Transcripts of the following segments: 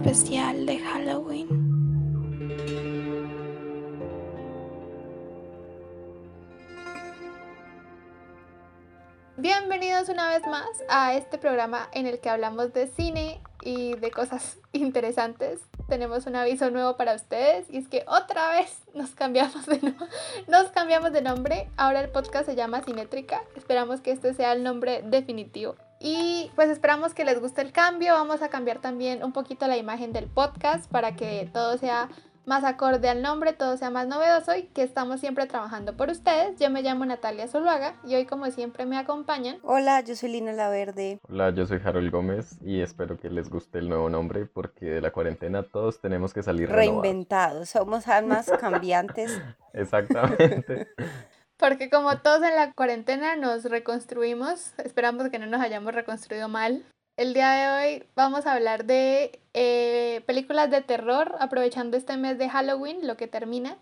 especial de Halloween. Bienvenidos una vez más a este programa en el que hablamos de cine y de cosas interesantes. Tenemos un aviso nuevo para ustedes y es que otra vez nos cambiamos de, no nos cambiamos de nombre. Ahora el podcast se llama Cinétrica. Esperamos que este sea el nombre definitivo. Y pues esperamos que les guste el cambio. Vamos a cambiar también un poquito la imagen del podcast para que todo sea más acorde al nombre, todo sea más novedoso y que estamos siempre trabajando por ustedes. Yo me llamo Natalia Zuluaga y hoy como siempre me acompañan. Hola, yo soy Lina Laverde. Hola, yo soy Harold Gómez y espero que les guste el nuevo nombre porque de la cuarentena todos tenemos que salir reinventados. Somos almas cambiantes. Exactamente. Porque como todos en la cuarentena nos reconstruimos, esperamos que no nos hayamos reconstruido mal. El día de hoy vamos a hablar de eh, películas de terror, aprovechando este mes de Halloween, lo que termina.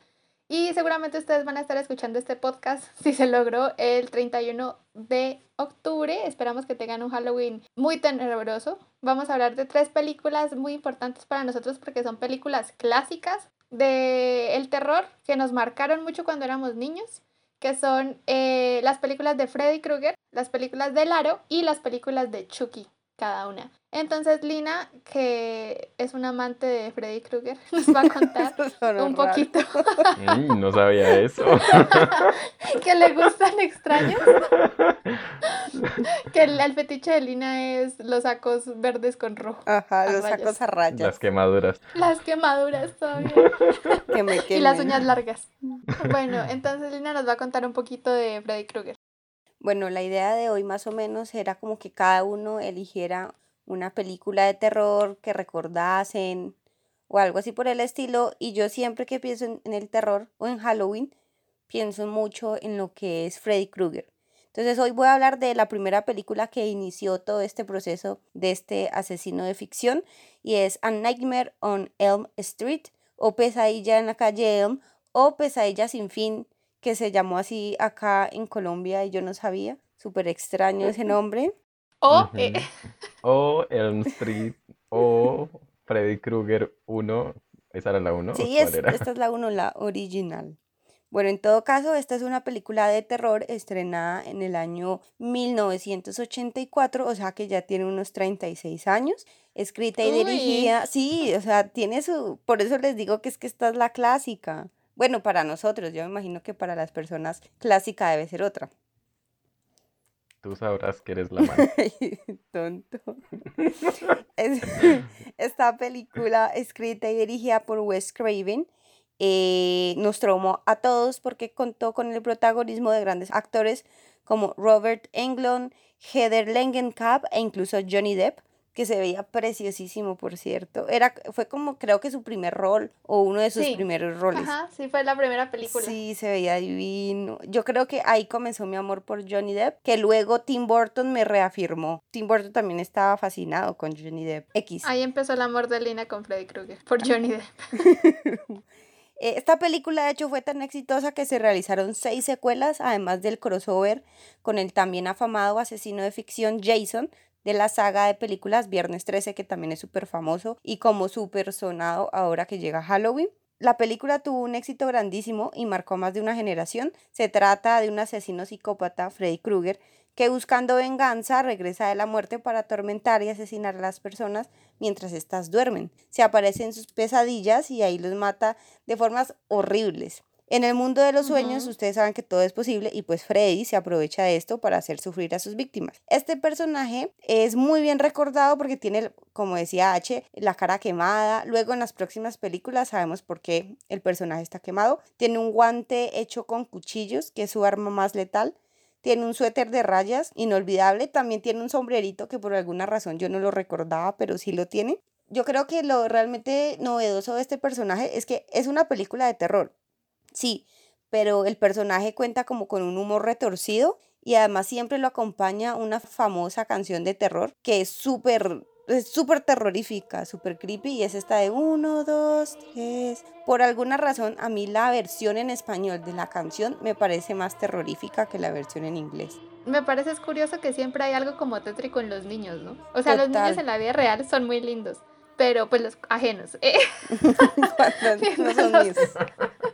Y seguramente ustedes van a estar escuchando este podcast si se logró el 31 de octubre. Esperamos que tengan un Halloween muy tenebroso. Vamos a hablar de tres películas muy importantes para nosotros porque son películas clásicas de el terror que nos marcaron mucho cuando éramos niños que son eh, las películas de Freddy Krueger, las películas de Laro y las películas de Chucky, cada una. Entonces Lina, que es una amante de Freddy Krueger, nos va a contar un poquito. Mm, no sabía eso. que le gustan extraños. que el, fetiche de Lina es los sacos verdes con rojo. Ajá, los sacos a rayas. Las quemaduras. Las quemaduras todavía. que me y las uñas largas. Bueno, entonces Lina nos va a contar un poquito de Freddy Krueger. Bueno, la idea de hoy más o menos era como que cada uno eligiera una película de terror que recordasen o algo así por el estilo. Y yo siempre que pienso en, el terror o en Halloween, pienso mucho en lo que es Freddy Krueger. Entonces hoy voy a hablar de la primera película que inició todo este proceso de este asesino de ficción y es A Nightmare on Elm Street o Pesadilla en la calle Elm o Pesadilla sin fin que se llamó así acá en Colombia y yo no sabía. Súper extraño ese nombre. O, eh, o Elm Street, o Freddy Krueger 1. ¿Esa era la 1? Sí, esta es la 1, la original. Bueno, en todo caso, esta es una película de terror estrenada en el año 1984, o sea que ya tiene unos 36 años, escrita y dirigida, sí, o sea, tiene su, por eso les digo que es que esta es la clásica. Bueno, para nosotros, yo me imagino que para las personas clásica debe ser otra. Tú sabrás que eres la madre. Tonto. esta película escrita y dirigida por Wes Craven eh, nos traumó a todos porque contó con el protagonismo de grandes actores como Robert Englund, Heather Langenkamp e incluso Johnny Depp que se veía preciosísimo, por cierto. Era, fue como creo que su primer rol o uno de sus primeros roles. Ajá, sí, fue la primera película. Sí, se veía divino. Yo creo que ahí comenzó mi amor por Johnny Depp, que luego Tim Burton me reafirmó. Tim Burton también estaba fascinado con Johnny Depp. X. Ahí empezó el amor de Lina con Freddy Krueger, por Johnny Depp. Esta película de hecho fue tan exitosa que se realizaron seis secuelas, además del crossover con el también afamado asesino de ficción Jason, de la saga de películas Viernes 13, que también es súper famoso y como súper sonado ahora que llega Halloween. La película tuvo un éxito grandísimo y marcó más de una generación. Se trata de un asesino psicópata, Freddy Krueger, que buscando venganza regresa de la muerte para atormentar y asesinar a las personas mientras éstas duermen. Se aparece en sus pesadillas y ahí los mata de formas horribles. En el mundo de los sueños, ustedes saben que todo es posible y pues Freddy se aprovecha de esto para hacer sufrir a sus víctimas. Este personaje es muy bien recordado porque tiene, como decía H, la cara quemada. Luego en las próximas películas sabemos por qué el personaje está quemado. Tiene un guante hecho con cuchillos, que es su arma más letal. Tiene un suéter de rayas inolvidable. También tiene un sombrerito que por alguna razón yo no lo recordaba, pero sí lo tiene. Yo creo que lo realmente novedoso de este personaje es que es una película de terror Sí, pero el personaje cuenta como con un humor retorcido y además siempre lo acompaña una famosa canción de terror que es súper es súper terrorífica, súper creepy y es esta de 1, 2, 3. Por alguna razón a mí la versión en español de la canción me parece más terrorífica que la versión en inglés. Me parece curioso que siempre hay algo como tétrico en los niños, ¿no? O sea, los niños en la vida real son muy lindos, pero pues los ajenos. eh, Cuando no son míos.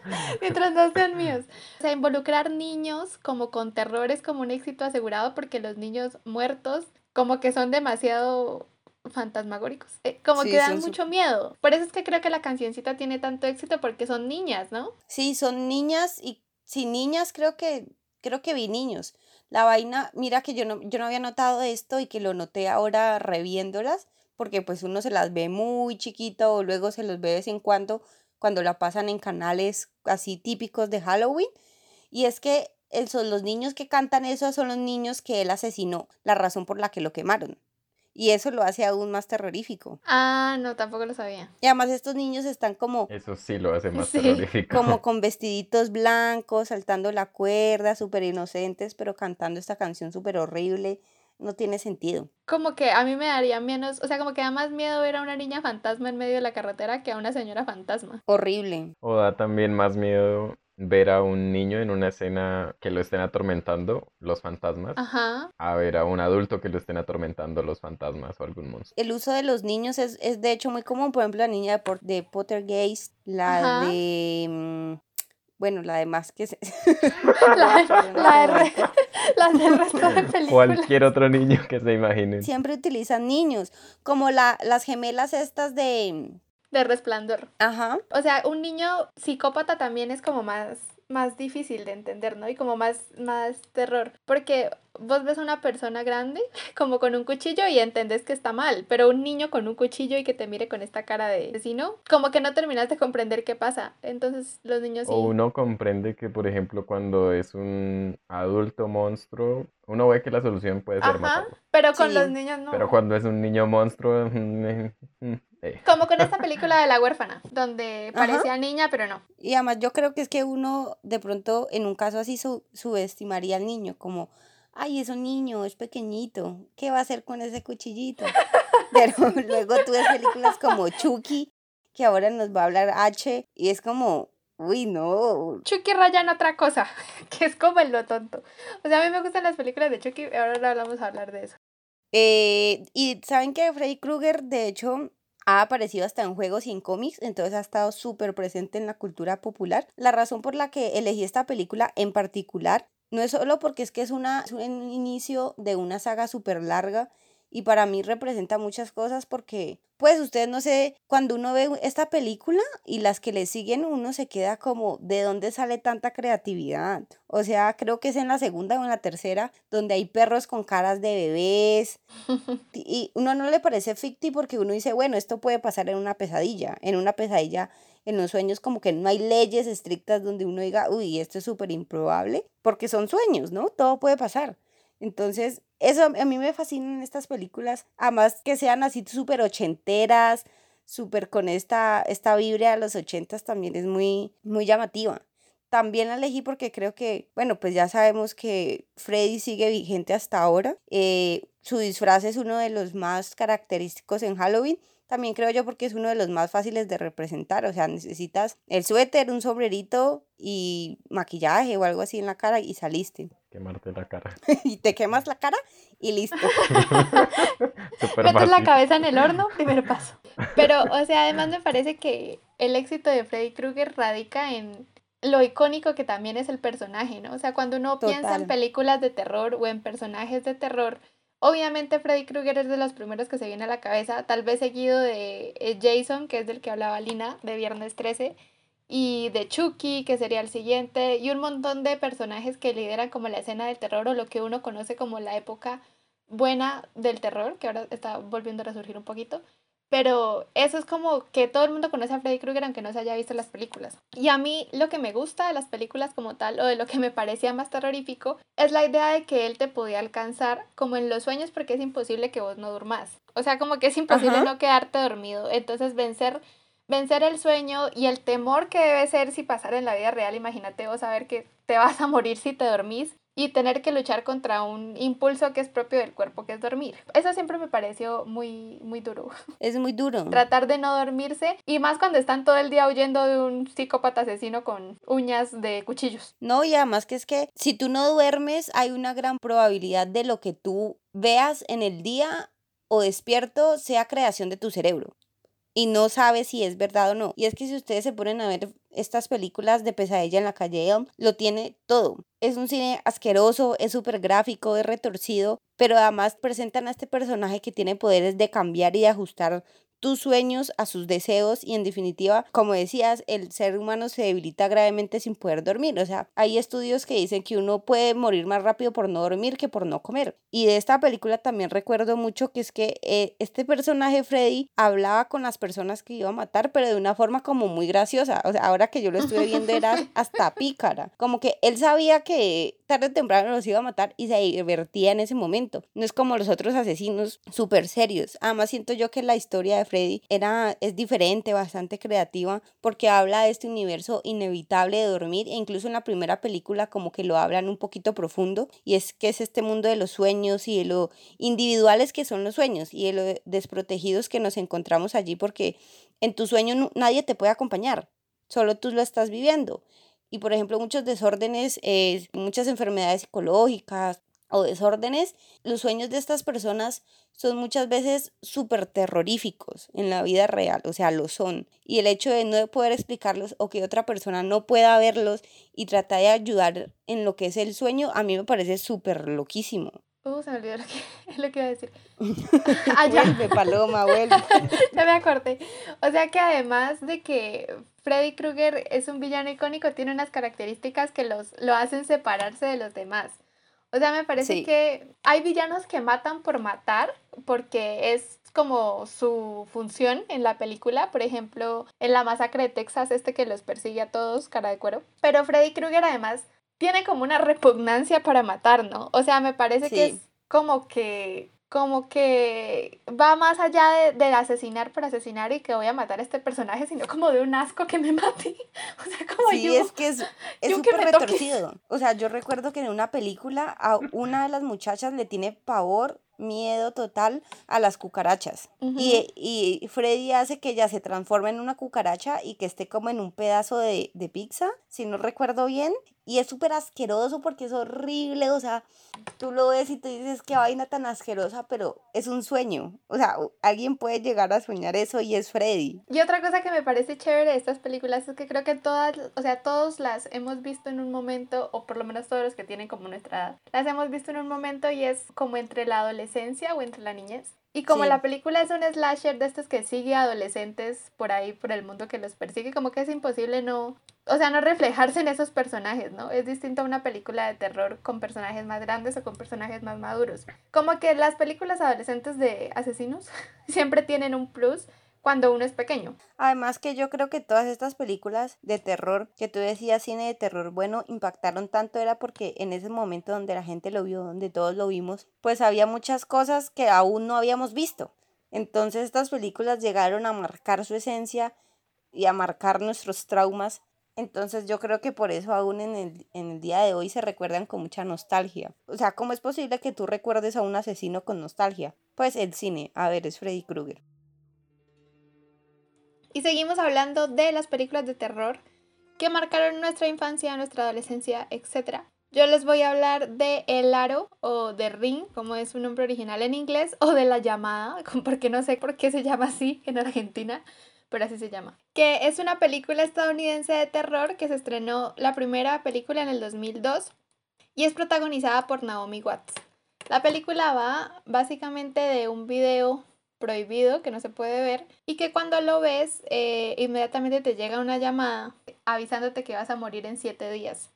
Mientras no sean míos. O sea, involucrar niños como con terror es como un éxito asegurado porque los niños muertos como que son demasiado fantasmagóricos. eh, como Sí, que dan son mucho miedo. Por eso es que creo que la cancioncita tiene tanto éxito porque son niñas, ¿no? Sí, son niñas y sin niñas creo que creo que vi niños. La vaina, mira que yo no yo no había notado esto y que lo noté ahora reviéndolas, porque pues uno se las ve muy chiquito o luego se los ve de vez en cuando cuando la pasan en canales así típicos de Halloween. Y es que el- son los niños que cantan eso son los niños que él asesinó, la razón por la que lo quemaron. Y eso lo hace aún más terrorífico. Ah, no, tampoco lo sabía. Y además estos niños están como Eso sí lo hace más Sí, terrorífico. como con vestiditos blancos, saltando la cuerda, súper inocentes, pero cantando esta canción súper horrible. No tiene sentido. Como que a mí me daría menos, o sea, como que da más miedo ver a una niña fantasma en medio de la carretera que a una señora fantasma. Horrible. O da también más miedo ver a un niño en una escena que lo estén atormentando los fantasmas, Ajá. a ver a un adulto que lo estén atormentando los fantasmas o algún monstruo. El uso de los niños es, es de hecho muy común. Por ejemplo, la niña de, Por- de Pottergeist, la Ajá. de... Bueno, la de más que... se- La, la, de re- del resto de películas. Cualquier otro niño que se imaginen. Siempre utilizan niños, como la, las gemelas estas de... De resplandor. Ajá. O sea, un niño psicópata también es como más, más difícil de entender, ¿no? Y como más, más terror. Porque vos ves a una persona grande como con un cuchillo y entendés que está mal, pero un niño con un cuchillo y que te mire con esta cara de asesino, como que no terminas de comprender qué pasa. Entonces los niños sí. O uno comprende que, por ejemplo, cuando es un adulto monstruo, uno ve que la solución puede ser Ajá, matarlo. pero con Sí. los niños no. Pero cuando es un niño monstruo, eh, Como con esta película de la huérfana, donde Ajá. parecía niña, pero no. Y además yo creo que es que uno de pronto en un caso así su- subestimaría al niño, como, ay, es un niño, es pequeñito, ¿qué va a hacer con ese cuchillito? Pero luego tú ves películas como Chucky, que ahora nos va a hablar H, y es como, uy, no, Chucky raya en otra cosa, que es como en lo tonto. O sea, a mí me gustan las películas de Chucky, ahora no vamos a hablar de eso. Eh, y saben que Freddy Krueger, de hecho, ha aparecido hasta en juegos y en cómics, entonces ha estado súper presente en la cultura popular. La razón por la que elegí esta película en particular no es solo porque es que es, una, es un inicio de una saga súper larga y para mí representa muchas cosas porque, pues ustedes no sé, cuando uno ve esta película y las que le siguen, uno se queda como, ¿de dónde sale tanta creatividad? O sea, creo que es en la segunda o en la tercera donde hay perros con caras de bebés y uno no le parece ficti porque uno dice, bueno, esto puede pasar en una pesadilla, en una pesadilla, en los sueños como que no hay leyes estrictas donde uno diga, uy, esto es súper improbable, porque son sueños, ¿no? Todo puede pasar. Entonces, eso a mí me fascinan estas películas, además que sean así súper ochenteras, súper con esta, esta vibra de los ochentas también es muy, muy llamativa. También la elegí porque creo que, bueno, pues ya sabemos que Freddy sigue vigente hasta ahora. Eh, su disfraz es uno de los más característicos en Halloween. También creo yo porque es uno de los más fáciles de representar. O sea, necesitas el suéter, un sombrerito y maquillaje o algo así en la cara y saliste. quemarte la cara. y te quemas la cara y listo. Súper Metes la cabeza en el horno, primer paso. Pero, o sea, además me parece que el éxito de Freddy Krueger radica en lo icónico que también es el personaje, ¿no? O sea, cuando uno piensa en películas de terror o en personajes de terror, obviamente Freddy Krueger es de los primeros que se viene a la cabeza, tal vez seguido de eh, Jason, que es del que hablaba Lina, de Viernes 13, y de Chucky, que sería el siguiente, y un montón de personajes que lideran como la escena del terror o lo que uno conoce como la época buena del terror, que ahora está volviendo a resurgir un poquito. Pero eso es como que todo el mundo conoce a Freddy Krueger aunque no se haya visto las películas. Y a mí lo que me gusta de las películas como tal, o de lo que me parecía más terrorífico, es la idea de que él te podía alcanzar como en los sueños porque es imposible que vos no durmas. O sea, como que es imposible Ajá. no quedarte dormido. Entonces vencer, vencer el sueño y el temor que debe ser si pasara en la vida real, imagínate vos saber que te vas a morir si te dormís y tener que luchar contra un impulso que es propio del cuerpo, que es dormir. Eso siempre me pareció muy, muy duro. Es muy duro. Tratar de no dormirse y más cuando están todo el día huyendo de un psicópata asesino con uñas de cuchillos. No, y además que es que si tú no duermes, hay una gran probabilidad de lo que tú veas en el día o despierto sea creación de tu cerebro. Y no sabe si es verdad o no. Y es que si ustedes se ponen a ver estas películas de pesadilla en la calle Elm, lo tiene todo. Es un cine asqueroso, es súper gráfico, es retorcido, pero además presentan a este personaje que tiene poderes de cambiar y de ajustar tus sueños a sus deseos y en definitiva, como decías, el ser humano se debilita gravemente sin poder dormir. O sea, hay estudios que dicen que uno puede morir más rápido por no dormir que por no comer. Y de esta película también recuerdo mucho que es que eh, este personaje Freddy hablaba con las personas que iba a matar, pero de una forma como muy graciosa. O sea, ahora que yo lo estuve viendo era hasta pícara. Como que él sabía que tarde o temprano los iba a matar y se divertía en ese momento. No es como los otros asesinos súper serios. Además siento yo que la historia de Freddy era, es diferente, bastante creativa, porque habla de este universo inevitable de dormir, e incluso en la primera película como que lo hablan un poquito profundo, y es que es este mundo de los sueños y de lo individuales que son los sueños, y de lo desprotegidos que nos encontramos allí, porque en tu sueño nadie te puede acompañar, solo tú lo estás viviendo. Y por ejemplo, muchos desórdenes, eh, muchas enfermedades psicológicas, o desórdenes, los sueños de estas personas son muchas veces súper terroríficos en la vida real, o sea, lo son. Y el hecho de no poder explicarlos o que otra persona no pueda verlos y tratar de ayudar en lo que es el sueño, a mí me parece súper loquísimo. Uh, se me olvidó lo que, lo que iba a decir. ah, Vuelve, Paloma, vuelve. ya me acordé. O sea que además de que Freddy Krueger es un villano icónico, tiene unas características que los, lo hacen separarse de los demás. O sea, me parece que hay villanos que matan por matar, porque es como su función en la película, por ejemplo, en la masacre de Texas, este que los persigue a todos, cara de cuero. Pero Freddy Krueger además tiene como una repugnancia para matar, ¿no? O sea, me parece que es como que como que va más allá de, de, asesinar por asesinar y que voy a matar a este personaje, sino como de un asco que me mate. O sea, como sí, es que es súper retorcido. O sea, yo recuerdo que en una película a una de las muchachas le tiene pavor miedo total a las cucarachas. y, y, Freddy hace que ella se transforme en una cucaracha y que esté como en un pedazo de, de pizza, si no recuerdo bien. Y es súper asqueroso porque es horrible, o sea, tú lo ves y tú dices qué vaina tan asquerosa, pero es un sueño. O sea, alguien puede llegar a soñar eso y es Freddy. Y otra cosa que me parece chévere de estas películas es que creo que todas, o sea, todos las hemos visto en un momento, o por lo menos todos los que tienen como nuestra edad, las hemos visto en un momento y es como entre la adolescencia o entre la niñez. Y como la película es un slasher de estos que sigue a adolescentes por ahí, por el mundo que los persigue, como que es imposible no, o sea, no reflejarse en esos personajes, ¿no? Es distinto a una película de terror con personajes más grandes o con personajes más maduros. Como que las películas adolescentes de asesinos siempre tienen un plus cuando uno es pequeño. Además que yo creo que todas estas películas de terror que tú decías cine de terror bueno impactaron tanto era porque en ese momento donde la gente lo vio, donde todos lo vimos, pues había muchas cosas que aún no habíamos visto. Entonces estas películas llegaron a marcar su esencia y a marcar nuestros traumas. Entonces yo creo que por eso aún en el, en el día de hoy se recuerdan con mucha nostalgia. O sea, ¿cómo es posible que tú recuerdes a un asesino con nostalgia? Pues el cine, a ver, es Freddy Krueger. Y seguimos hablando de las películas de terror que marcaron nuestra infancia, nuestra adolescencia, etc. Yo les voy a hablar de El Aro o de Ring, como es su nombre original en inglés, o de La Llamada, porque no sé por qué se llama así en Argentina, pero así se llama. Que es una película estadounidense de terror que se estrenó la primera película en el 2002 y es protagonizada por Naomi Watts. La película va básicamente de un video prohibido, que no se puede ver, y que cuando lo ves, eh, inmediatamente te llega una llamada avisándote que vas a morir en siete días.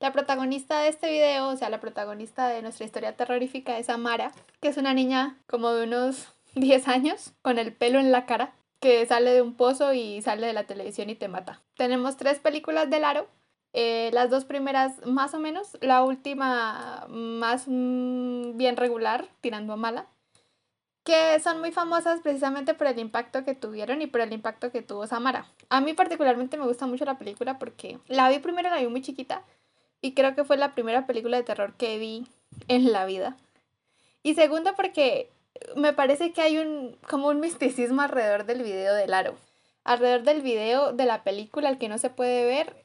La protagonista de este video, o sea, la protagonista de nuestra historia terrorífica es Amara, que es una niña como de unos 10 años, con el pelo en la cara, que sale de un pozo y sale de la televisión y te mata. Tenemos tres películas de Laro, eh, las dos primeras más o menos, la última más mm, bien regular, tirando a mala que son muy famosas precisamente por el impacto que tuvieron y por el impacto que tuvo Samara. A mí particularmente me gusta mucho la película porque la vi primero, la vi muy chiquita y creo que fue la primera película de terror que vi en la vida. Y segundo porque me parece que hay un como un misticismo alrededor del video del aro. Alrededor del video de la película, el que no se puede ver,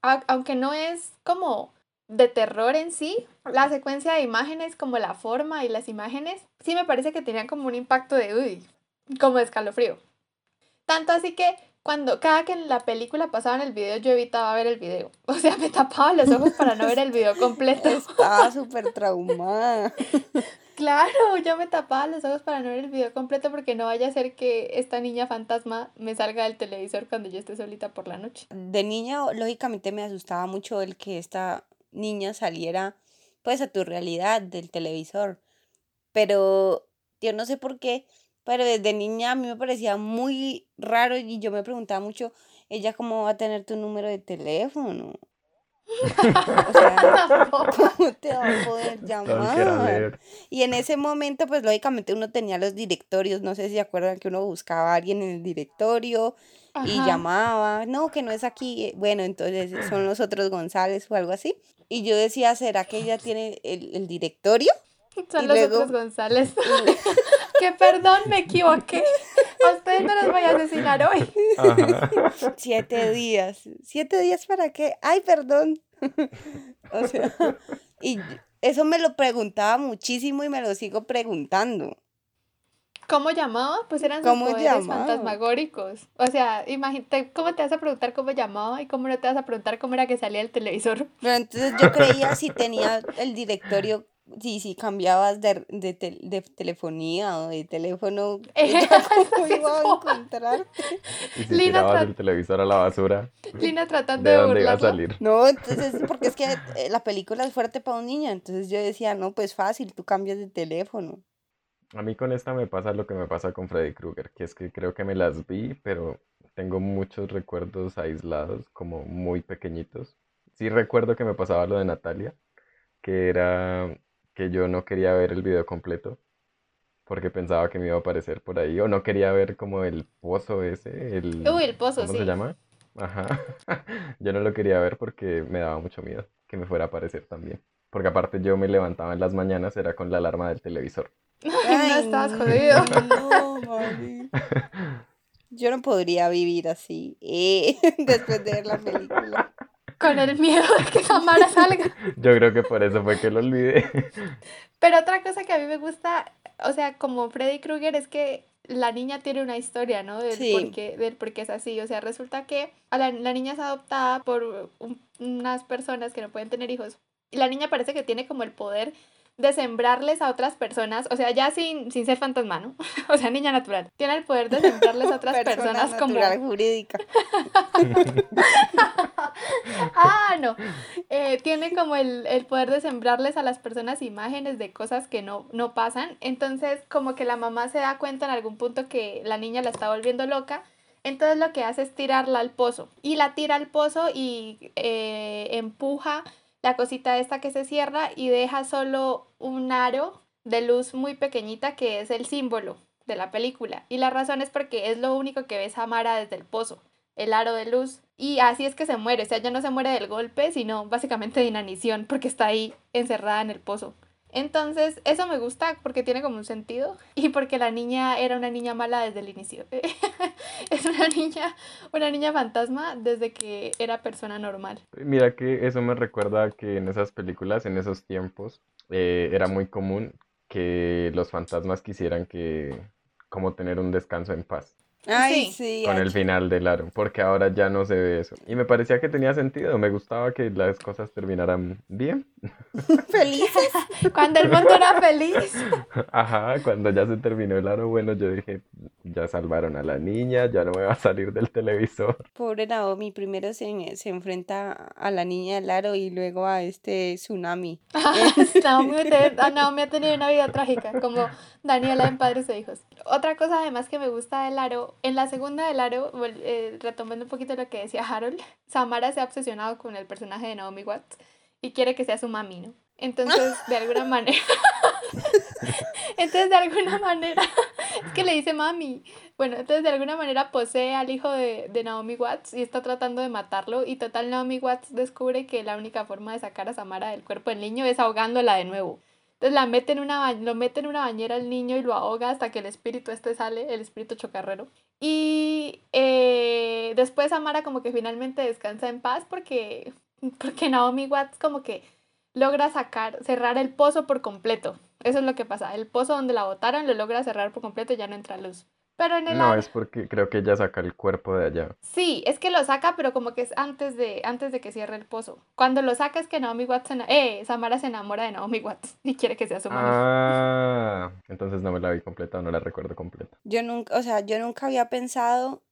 aunque no es como de terror en sí, la secuencia de imágenes, como la forma y las imágenes, sí me parece que tenían como un impacto de, uy, como de escalofrío. Tanto así que cuando cada que en la película pasaban el video, yo evitaba ver el video. O sea, me tapaba los ojos para no ver el video completo. Estaba súper traumada. Claro, yo me tapaba los ojos para no ver el video completo porque no vaya a ser que esta niña fantasma me salga del televisor cuando yo esté solita por la noche. De niña, lógicamente me asustaba mucho el que esta niña saliera pues a tu realidad del televisor. Pero yo no sé por qué, pero desde niña a mí me parecía muy raro y yo me preguntaba mucho, ella cómo va a tener tu número de teléfono. O sea, ¿cómo te va a poder llamar? Y en ese momento, pues lógicamente uno tenía los directorios, no sé si se acuerdan que uno buscaba a alguien en el directorio y llamaba, no, que no es aquí, bueno, entonces son los otros González o algo así. Y yo decía, ¿será que ella tiene el, el directorio? Son los otros González. que perdón, me equivoqué. A ustedes no los voy a asesinar hoy. Siete días. ¿Siete días para qué? Ay, perdón. o sea, y eso me lo preguntaba muchísimo y me lo sigo preguntando. ¿Cómo llamaba? Pues eran sus poderes fantasmagóricos. O sea, imagínate, ¿cómo te vas a preguntar cómo llamaba y cómo no te vas a preguntar cómo era que salía el televisor? Pero entonces yo creía si tenía el directorio Sí, sí, cambiabas de, de, de telefonía o de teléfono, ¿cómo iba a encontrarte? Y si Lina tirabas el televisor a la basura. Lina tratando de, de dónde iba a salir. No, entonces, porque es que eh, la película es fuerte para un niño, entonces yo decía, no, pues fácil, tú cambias de teléfono. A mí con esta me pasa lo que me pasa con Freddy Krueger, que es que creo que me las vi, pero tengo muchos recuerdos aislados, como muy pequeñitos. Sí recuerdo que me pasaba lo de Natalia, que era que yo no quería ver el video completo porque pensaba que me iba a aparecer por ahí o no quería ver como el pozo ese, el Uy, el pozo, ¿cómo se llama? Ajá. yo no lo quería ver porque me daba mucho miedo que me fuera a aparecer también. Porque aparte yo me levantaba en las mañanas era con la alarma del televisor. Ay, no estás jodido. No, mami. Yo no podría vivir así eh, después de ver la película con el miedo de que Samara salga. Yo creo que por eso fue que lo olvidé. Pero otra cosa que a mí me gusta, o sea, como Freddy Krueger, es que la niña tiene una historia, ¿no? Del, por, qué, del por qué es así. O sea, resulta que la, la niña es adoptada por unas personas que no pueden tener hijos. Y la niña parece que tiene como el poder de sembrarles a otras personas, o sea, ya sin, sin ser fantasma, ¿no? O sea, niña natural. Tiene el poder de sembrarles a otras personas como... jurídica. ah, no. Eh, tiene como el, el, poder de sembrarles a las personas imágenes de cosas que no, no pasan. Entonces, como que la mamá se da cuenta en algún punto que la niña la está volviendo loca. Entonces lo que hace es tirarla al pozo. Y la tira al pozo y eh, empuja la cosita esta que se cierra y deja solo un aro de luz muy pequeñita que es el símbolo de la película. Y la razón es porque es lo único que ve Samara desde el pozo, el aro de luz. Y así es que se muere, o sea, ya no se muere del golpe, sino básicamente de inanición, porque está ahí encerrada en el pozo. Entonces, eso me gusta porque tiene como un sentido y porque la niña era una niña mala desde el inicio. es una niña, una niña fantasma desde que era persona normal. Mira que eso me recuerda que en esas películas, en esos tiempos, eh, era muy común que los fantasmas quisieran que como tener un descanso en paz. Ay, sí. con el final del aro, porque ahora ya no se ve eso. Y me parecía que tenía sentido, me gustaba que las cosas terminaran bien. Felices. cuando el mundo era feliz. Ajá, cuando ya se terminó el aro, bueno, yo dije, ya salvaron a la niña, ya no me va a salir del televisor. Pobre Naomi, primero se, se enfrenta a la niña del aro y luego a este tsunami. Naomi, Naomi ha tenido una vida trágica, como Daniela en Padres e Hijos. Otra cosa además que me gusta del aro, en la segunda del aro, eh, retomando un poquito lo que decía Harold, Samara se ha obsesionado con el personaje de Naomi Watts y quiere que sea su mami, ¿no? Entonces, de alguna manera, entonces de alguna manera, es que le dice mami, bueno, entonces de alguna manera posee al hijo de, de Naomi Watts y está tratando de matarlo y total Naomi Watts descubre que la única forma de sacar a Samara del cuerpo del niño es ahogándola de nuevo. Entonces la lo mete en una bañera al niño y lo ahoga hasta que el espíritu este sale, el espíritu chocarrero. Y eh, después Amara como que finalmente descansa en paz porque, porque Naomi Watts como que logra sacar, cerrar el pozo por completo. Eso es lo que pasa. El pozo donde la botaron lo logra cerrar por completo y ya no entra luz. Pero en el No, es porque creo que ella saca el cuerpo de allá. Sí, es que lo saca, pero como que es antes de, antes de que cierre el pozo. Cuando lo saca es que Naomi Watts, se eh, Samara se enamora de Naomi Watts y quiere que sea su mamá. Ah, entonces no me la vi completa, no la recuerdo completa. Yo nunca, o sea, yo nunca había pensado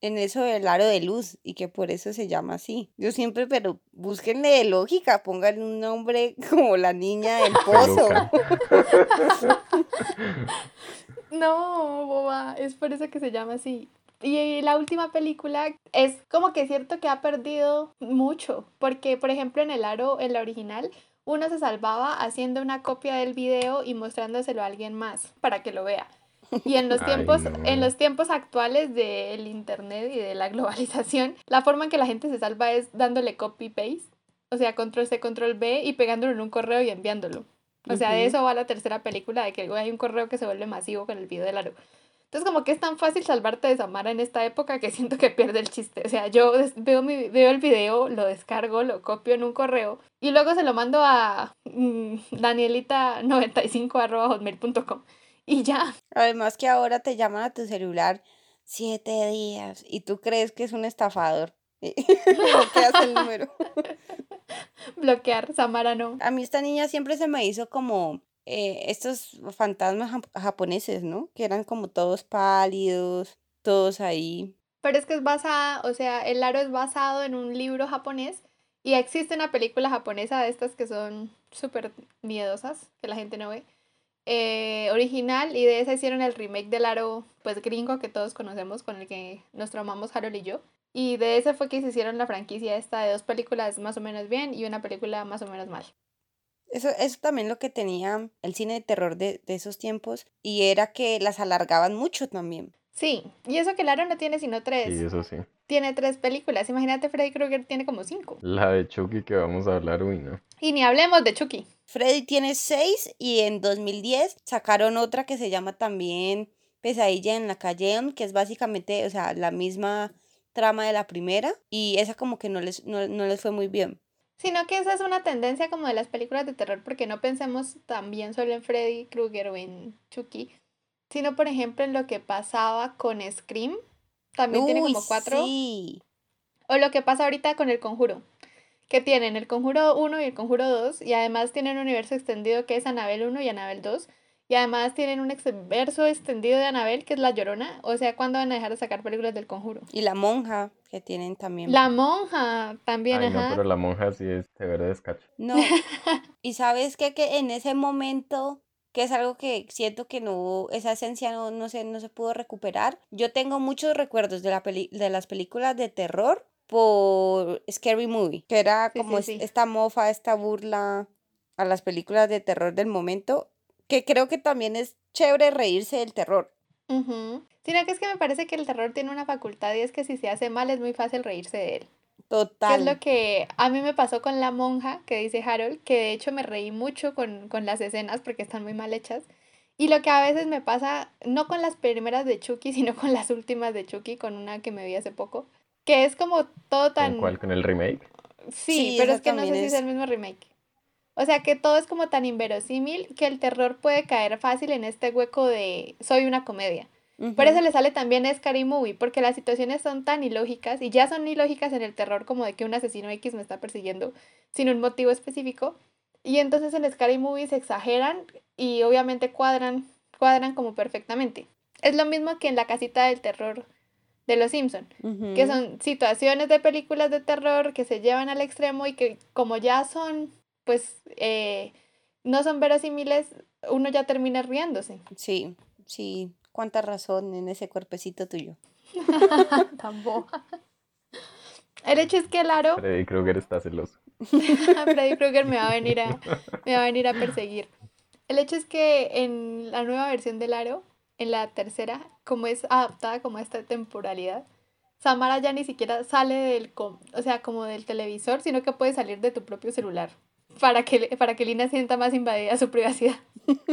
en eso del aro de luz y que por eso se llama así. Yo siempre, pero búsquenle de lógica, pongan un nombre como la niña del pozo. No, boba, es por eso que se llama así. Y la última película es como que es cierto que ha perdido mucho, porque por ejemplo en el aro, en la original, uno se salvaba haciendo una copia del video y mostrándoselo a alguien más para que lo vea. Y en los Ay, tiempos, no. en los tiempos actuales del internet y de la globalización, la forma en que la gente se salva es dándole copy paste, o sea, control C, control B y pegándolo en un correo y enviándolo. O sea, de eso va la tercera película, de que hay un correo que se vuelve masivo con el video del aro. Entonces, como que es tan fácil salvarte de Samara en esta época que siento que pierde el chiste. O sea, yo veo, mi, veo el video, lo descargo, lo copio en un correo y luego se lo mando a mm, danielita95.hotmail.com y ya. Además que ahora te llaman a tu celular siete días y tú crees que es un estafador. Bloqueas el número. Bloquear, Samara no. A mí esta niña siempre se me hizo como eh, estos fantasmas jap- japoneses, ¿no? Que eran como todos pálidos, todos ahí. Pero es que es basada, o sea, el aro es basado en un libro japonés y existe una película japonesa de estas que son súper miedosas, que la gente no ve, eh, original, y de esa hicieron el remake del aro, pues gringo, que todos conocemos, con el que nos traumamos Harold y yo. Y de ese fue que se hicieron la franquicia esta de dos películas más o menos bien y una película más o menos mal. Eso, eso también lo que tenía el cine de terror de, de esos tiempos y era que las alargaban mucho también. Sí, y eso que el aro no tiene sino tres. Sí, eso sí. Tiene tres películas. Imagínate, Freddy Krueger tiene como cinco. La de Chucky que vamos a hablar, uy, no. Y ni hablemos de Chucky. Freddy tiene seis y en 2010 sacaron otra que se llama también Pesadilla en la calle, que es básicamente, o sea, la misma trama de la primera y esa como que no les, no, no les fue muy bien. Sino que esa es una tendencia como de las películas de terror, porque no pensemos también solo en Freddy Krueger o en Chucky, sino por ejemplo en lo que pasaba con Scream, también tiene Uy, como cuatro, sí. o lo que pasa ahorita con El Conjuro, que tienen El Conjuro 1 y El Conjuro 2, y además tienen un universo extendido que es Anabel 1 y Anabel 2, y además tienen un universo extendido de Anabel que es La Llorona, o sea, ¿cuándo van a dejar de sacar películas del Conjuro? Y la monja que tienen también. La monja también, Ay, no, ajá. pero la monja sí es severo descacho. No. y sabes qué? que en ese momento, que es algo que siento que no, esa esencia no, no, se, no se pudo recuperar. Yo tengo muchos recuerdos de, la peli- de las películas de terror por Scary Movie, que era como sí, es- sí. esta mofa, esta burla a las películas de terror del momento, que creo que también es chévere reírse del terror. Ujú. Sino que es que me parece que el terror tiene una facultad y es que si se hace mal es muy fácil reírse de él. Que Total. es lo que a mí me pasó con la monja que dice Harold, que de hecho me reí mucho con, con las escenas porque están muy mal hechas. Y lo que a veces me pasa, no con las primeras de Chucky, sino con las últimas de Chucky, con una que me vi hace poco, que es como todo ¿Con tan... cuál? ¿Con el remake? Sí, Sí, pero es que no sé también si es es- el mismo remake. O sea que todo es como tan inverosímil que el terror puede caer fácil en este hueco de soy una comedia. Por Ujú. eso le sale también a Scary Movie, porque las situaciones son tan ilógicas y ya son ilógicas en el terror como de que un asesino X me está persiguiendo sin un motivo específico. Y entonces en Scary Movie se exageran y obviamente cuadran, cuadran como perfectamente. Es lo mismo que en la casita del terror de Los Simpson, que son situaciones de películas de terror que se llevan al extremo y que como ya son, pues, eh, no son verosímiles, uno ya termina riéndose. Sí, sí. Cuánta razón en ese cuerpecito tuyo. Tan boba. El hecho es que el aro, Freddy Krueger está celoso. Freddy Krueger me va a venir a, me va a venir a perseguir. El hecho es que en la nueva versión del aro, en la tercera, como es adaptada como a esta temporalidad, Samara ya ni siquiera sale del, com- o sea, como del televisor, sino que puede salir de tu propio celular para que, para que Lina sienta más invadida su privacidad.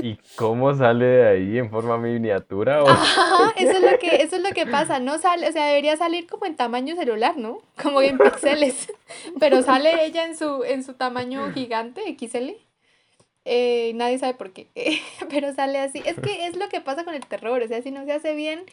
¿Y cómo sale de ahí en forma miniatura? o- Ajá, eso es lo que, eso es lo que pasa, no sale, o sea, debería salir como en tamaño celular, ¿no? Como en píxeles, pero sale ella en su, en su tamaño gigante, XL. Eh, nadie sabe por qué, pero sale así. Es que es lo que pasa con el terror, o sea, si no se hace bien,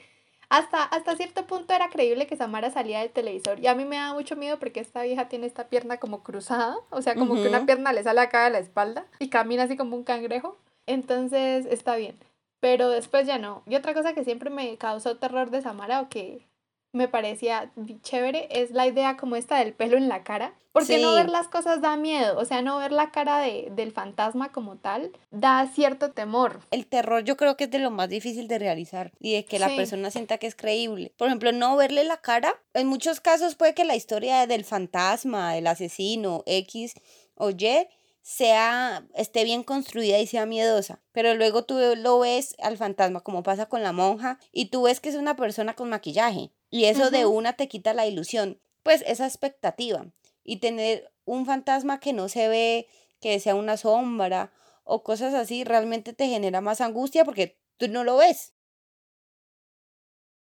hasta, hasta cierto punto era creíble que Samara salía del televisor. Y a mí me da mucho miedo porque esta vieja tiene esta pierna como cruzada. O sea, como que una pierna le sale acá de la espalda y camina así como un cangrejo. Entonces está bien. Pero después ya no. Y otra cosa que siempre me causó terror de Samara o que me parecía chévere es la idea como esta del pelo en la cara. Porque no ver las cosas da miedo, o sea, no ver la cara de, del fantasma como tal da cierto temor. El terror yo creo que es de lo más difícil de realizar y de que la persona sienta que es creíble. Por ejemplo, no verle la cara, en muchos casos puede que la historia del fantasma, del asesino X o Y sea, esté bien construida y sea miedosa. Pero luego tú lo ves al fantasma, como pasa con la monja, y tú ves que es una persona con maquillaje. Y eso de una te quita la ilusión. Pues esa expectativa. Y tener un fantasma que no se ve, que sea una sombra o cosas así, realmente te genera más angustia porque tú no lo ves.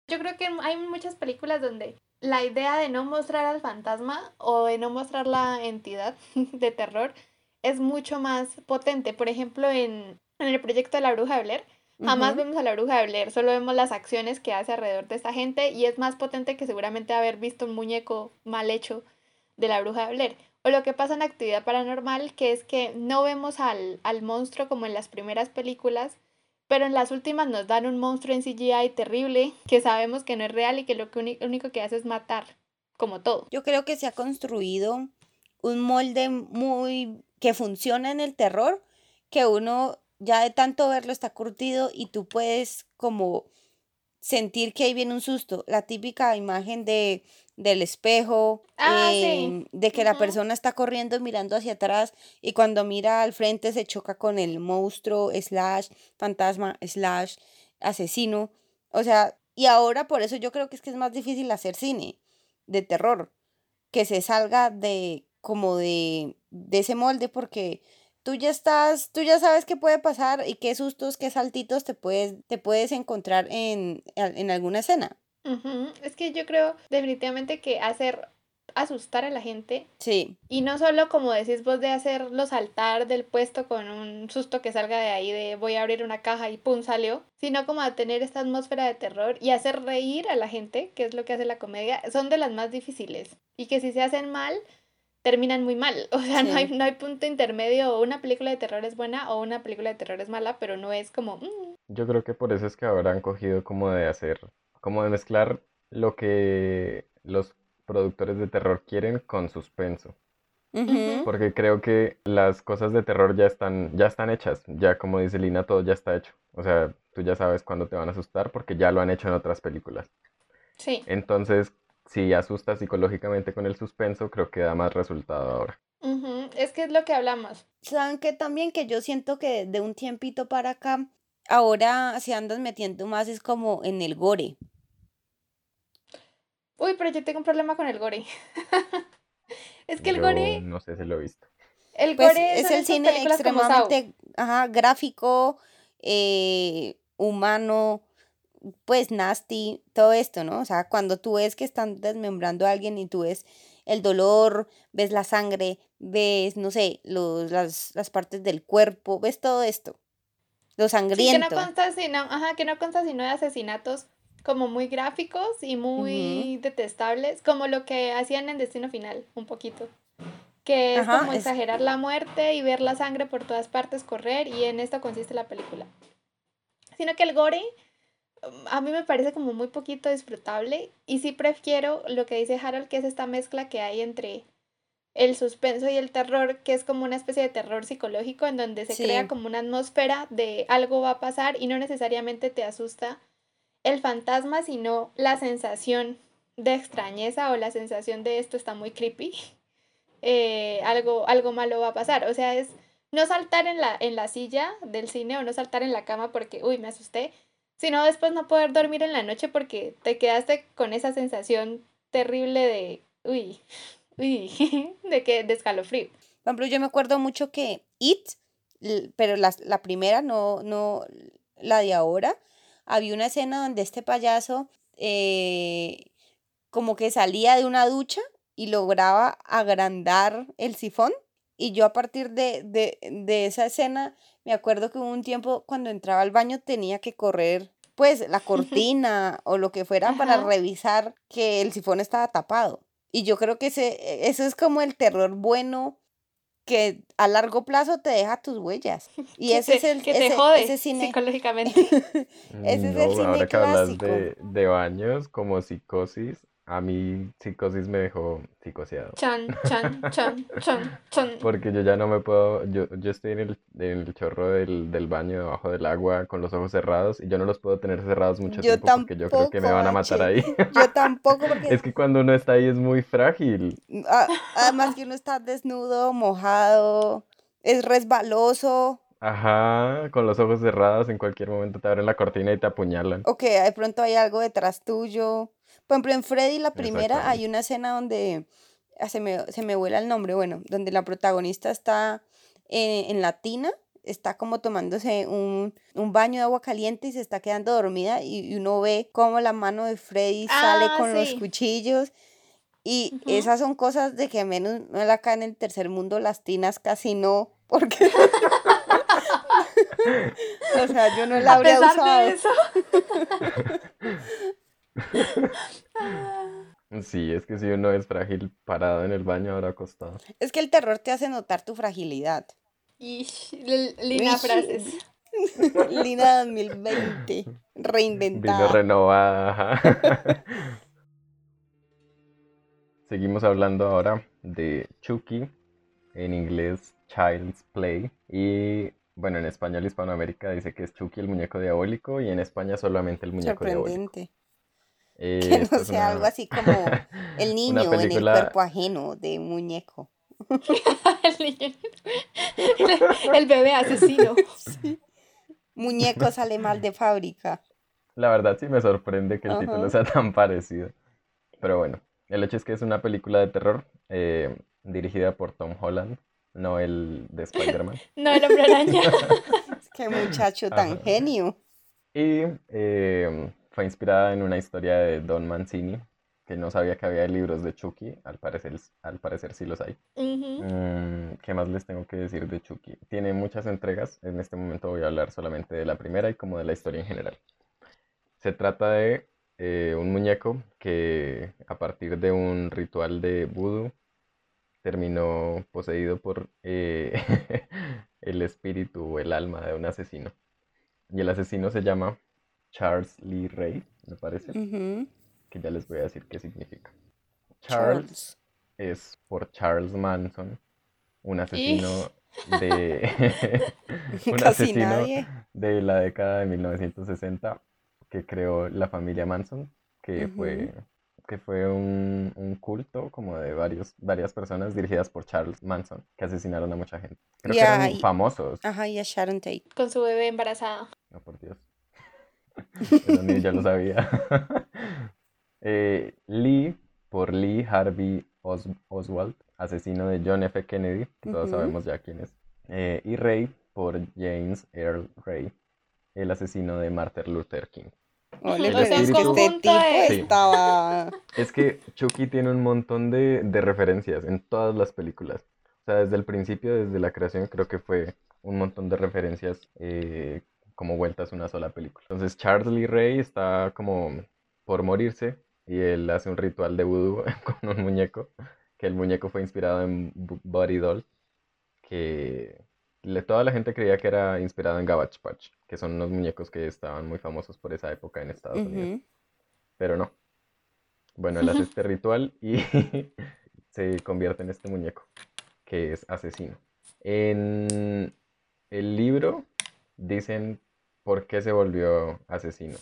Yo creo que hay muchas películas donde la idea de no mostrar al fantasma o de no mostrar la entidad de terror es mucho más potente. Por ejemplo, en, el proyecto de la bruja de Blair, jamás vemos a la bruja de Blair, solo vemos las acciones que hace alrededor de esta gente y es más potente que seguramente haber visto un muñeco mal hecho de la bruja de Blair. O lo que pasa en actividad paranormal, que es que no vemos al, al monstruo como en las primeras películas, pero en las últimas nos dan un monstruo en CGI terrible que sabemos que no es real y que lo que único que hace es matar, como todo. Yo creo que se ha construido un molde muy que funciona en el terror, que uno ya de tanto verlo está curtido y tú puedes como sentir que ahí viene un susto. La típica imagen de del espejo, ah, em, de que la persona está corriendo mirando hacia atrás y cuando mira al frente se choca con el monstruo, slash, fantasma, slash, asesino. O sea, y ahora por eso yo creo que es que es más difícil hacer cine de terror, que se salga de como de, de ese molde porque tú ya estás, tú ya sabes qué puede pasar y qué sustos, qué saltitos te puedes, te puedes encontrar en, en alguna escena. Es que yo creo definitivamente que hacer asustar a la gente. Sí. Y no solo como decís vos de hacerlo saltar del puesto con un susto que salga de ahí de voy a abrir una caja y pum salió, sino como a tener esta atmósfera de terror y hacer reír a la gente, que es lo que hace la comedia, son de las más difíciles. Y que si se hacen mal, terminan muy mal. O sea, no, hay, no hay punto intermedio. Una película de terror es buena o una película de terror es mala, pero no es como... Mm". Yo creo que por eso es que ahora han cogido como de hacer, como de mezclar lo que los productores de terror quieren con suspenso. Porque creo que las cosas de terror ya están, ya están hechas. Ya como dice Lina, todo ya está hecho. O sea, tú ya sabes cuándo te van a asustar porque ya lo han hecho en otras películas. Sí. Entonces, si asusta psicológicamente con el suspenso, creo que da más resultado ahora. Es que es lo que hablamos. Saben que también que yo siento que de un tiempito para acá, ahora se andan metiendo más es como en el gore. Uy, pero yo tengo un problema con el gore. es que el gore. No sé si lo he visto. El pues, gore es el cine extremadamente gráfico, eh, humano, pues nasty, todo esto, ¿no? O sea, cuando tú ves que están desmembrando a alguien y tú ves el dolor, ves la sangre, ves, no sé, los, las, las partes del cuerpo, ves todo esto. Lo sangriento. que no consta sino, ajá, que no consta sino de asesinatos como muy gráficos y muy detestables, como lo que hacían en Destino Final, un poquito. Que es como exagerar la muerte y ver la sangre por todas partes correr, y en esto consiste la película. Sino que el gore a mí me parece como muy poquito disfrutable y sí prefiero lo que dice Harold, que es esta mezcla que hay entre el suspenso y el terror, que es como una especie de terror psicológico en donde se crea como una atmósfera de algo va a pasar y no necesariamente te asusta el fantasma, sino la sensación de extrañeza o la sensación de esto está muy creepy, eh, algo, algo malo va a pasar. O sea, es no saltar en la, en la silla del cine o no saltar en la cama porque, uy, me asusté, sino después no poder dormir en la noche porque te quedaste con esa sensación terrible de, uy, uy, de que de escalofrío. Por ejemplo, yo me acuerdo mucho que It, pero la, la primera, no, no la de ahora, había una escena donde este payaso eh, como que salía de una ducha y lograba agrandar el sifón. Y yo a partir de, de, de esa escena me acuerdo que hubo un tiempo cuando entraba al baño tenía que correr pues la cortina o lo que fuera para revisar que el sifón estaba tapado. Y yo creo que ese, eso es como el terror bueno que a largo plazo te deja tus huellas. Y ese te, es el que te jode ese cine. psicológicamente. Ese es el cine ahora que hablas de, de baños como psicosis, a mí psicosis me dejó psicoseado. Chan, chan, chan, chan, chan. Porque yo ya no me puedo, yo, yo estoy en el, en el chorro del, del baño debajo del agua con los ojos cerrados y yo no los puedo tener cerrados mucho Yo tiempo porque yo creo que me van a matar ahí. Yo tampoco, porque Es que cuando uno está ahí es muy frágil. a- además que uno está desnudo, mojado, es resbaloso, Ajá, con los ojos cerrados en cualquier momento te abren la cortina y te apuñalan. o que de pronto hay algo detrás tuyo. Por ejemplo, en Freddy, la primera, hay una escena donde ah, se me, se me vuela el nombre, bueno, donde la protagonista está en, en la tina, está como tomándose un, un baño de agua caliente y se está quedando dormida y, y uno ve cómo la mano de Freddy sale Ah, con los cuchillos. Y esas son cosas de que menos no acá en el tercer mundo las tinas casi no, porque o sea, yo no la A habría pesar usado. de eso. Sí, es que si uno es frágil parado en el baño, ahora acostado. Es que el terror te hace notar tu fragilidad. Ish, l- linda Ish. frases. Lina 2020, Vino reinventada. renovada. ajá. Seguimos hablando ahora de Chucky, en inglés Child's Play. Y bueno, en español Hispanoamérica dice que es Chucky el muñeco diabólico y en España solamente el muñeco diabólico. Eh, Que no sea una- algo así como el niño en el cuerpo ajeno de un muñeco. el, bebé asesino. Muñeco sale mal de fábrica. La verdad sí me sorprende que el título sea tan parecido. Pero bueno, el hecho es que es una película de terror eh, dirigida por Tom Holland, no el de Spider-Man. No, el hombre araña. Qué muchacho tan Ajá. genio. Y eh, fue inspirada en una historia de Don Mancini, que no sabía que había libros de Chucky, al parecer, al parecer sí los hay. Ujú. Mm, ¿qué más les tengo que decir de Chucky? Tiene muchas entregas, en este momento voy a hablar solamente de la primera y como de la historia en general. Se trata de eh, un muñeco que a partir de un ritual de vudú terminó poseído por eh, el espíritu o el alma de un asesino. Y el asesino se llama Charles Lee Ray, me parece, que ya les voy a decir qué significa. Charles Charles. es por Charles Manson, un asesino de un Casi asesino nadie. de la década de 1960 que creó la familia Manson, que fue que fue un, un culto como de varios, varias personas dirigidas por Charles Manson, que asesinaron a mucha gente. Creo que eran y- famosos. Ajá, y a Sharon Tate. Con su bebé embarazada. No, por Dios. Eso ni ya lo sabía. Eh, Lee, por Lee Harvey Os- Oswald, asesino de John F. Kennedy, que todos sabemos ya quién es. Eh, y Ray, por James Earl Ray, el asesino de Martin Luther King. Espíritu- este tipo Sí. estaba... Es que Chucky tiene un montón de, de referencias en todas las películas. O sea, desde el principio, desde la creación, creo que fue un montón de referencias eh, como vueltas una sola película. Entonces, Charles Lee Ray está como por morirse y él hace un ritual de vudú con un muñeco, que el muñeco fue inspirado en Bu- Buddy Doll, que le- toda la gente creía que era inspirado en Garbage Patch, que son unos muñecos que estaban muy famosos por esa época en Estados Unidos Ujú. pero no. Bueno, él hace este ritual y se convierte en este muñeco, que es asesino. En el libro dicen por qué se volvió asesino.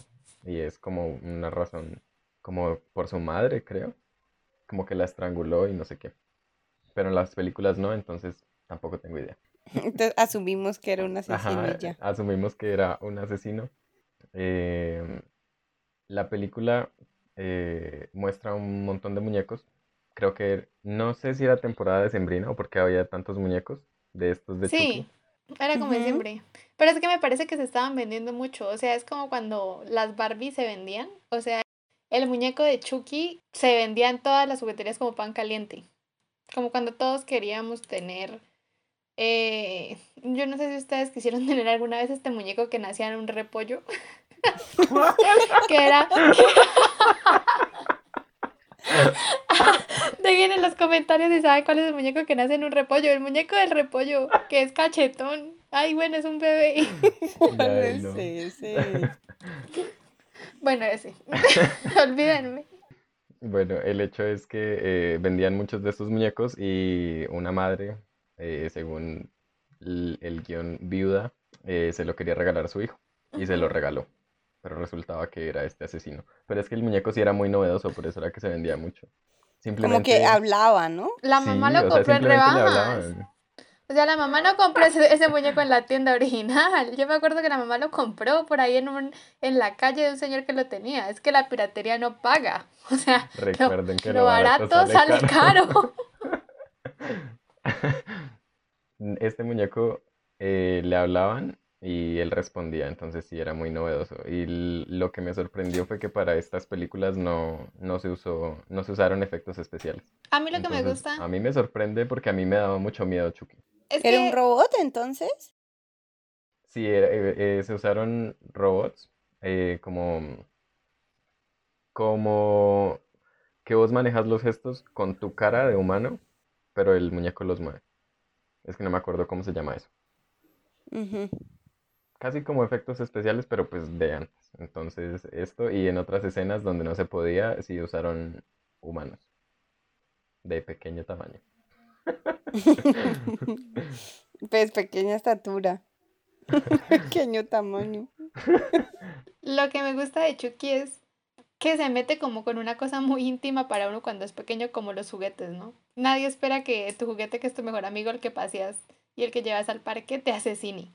Y es como una razón, como por su madre, creo. Como que la estranguló y no sé qué. Pero en las películas no, entonces tampoco tengo idea. Entonces asumimos que era un asesino Ajá, ya. asumimos que era un asesino. Eh, la película eh, muestra un montón de muñecos. Creo que no sé si era temporada de Sembrina o porque había tantos muñecos de estos de Sí, era como Ujú. siempre. Pero es que me parece que se estaban vendiendo mucho. O sea, es como cuando las Barbie se vendían. O sea, el muñeco de Chucky se vendía en todas las jugueterías como pan caliente. Como cuando todos queríamos tener. eh, yo no sé si ustedes quisieron tener alguna vez este muñeco que nacía en un repollo. que era... Dejen en los comentarios si saben cuál es el muñeco que nace en un repollo. El muñeco del repollo, que es cachetón. Ay, bueno, es un bebé. No sé, sí. Bueno, ese. Olvídenme. Bueno, el hecho es que eh, vendían muchos de estos muñecos y una madre, eh, según el, el guion viuda, eh, se lo quería regalar a su hijo y se lo regaló. Pero resultaba que era este asesino. Pero es que el muñeco sí era muy novedoso, por eso era que se vendía mucho. Como que hablaba, ¿no? La mamá lo sea, compró en rebajas. hablaban. O sea, la mamá no compró ese, ese muñeco en la tienda original. Yo me acuerdo que la mamá lo compró por ahí en un, en la calle de un señor que lo tenía. Es que la piratería no paga. O sea, lo, Recuerden que lo lo barato barato sale sale caro. caro. Este muñeco eh, le hablaban y él respondía, entonces sí era muy novedoso. Y lo que me sorprendió fue que para estas películas no, no se usó, no se usaron efectos especiales. A mí lo que me gusta a mí me sorprende porque a mí me daba mucho miedo Chucky. es ¿Era un que robot entonces? Sí, era- eh, eh, se usaron robots eh, como, como que vos manejas los gestos con tu cara de humano, pero el muñeco los mueve. Es que no me acuerdo cómo se llama eso. Casi como efectos especiales, pero pues de antes. Entonces, esto y en otras escenas donde no se podía, sí usaron humanos de pequeño tamaño. Pues pequeña estatura. Pequeño tamaño. lo que me gusta de Chucky es que se mete como con una cosa muy íntima para uno cuando es pequeño, como los juguetes, ¿no? Nadie espera que tu juguete, que es tu mejor amigo, el que paseas y el que llevas al parque, te asesine.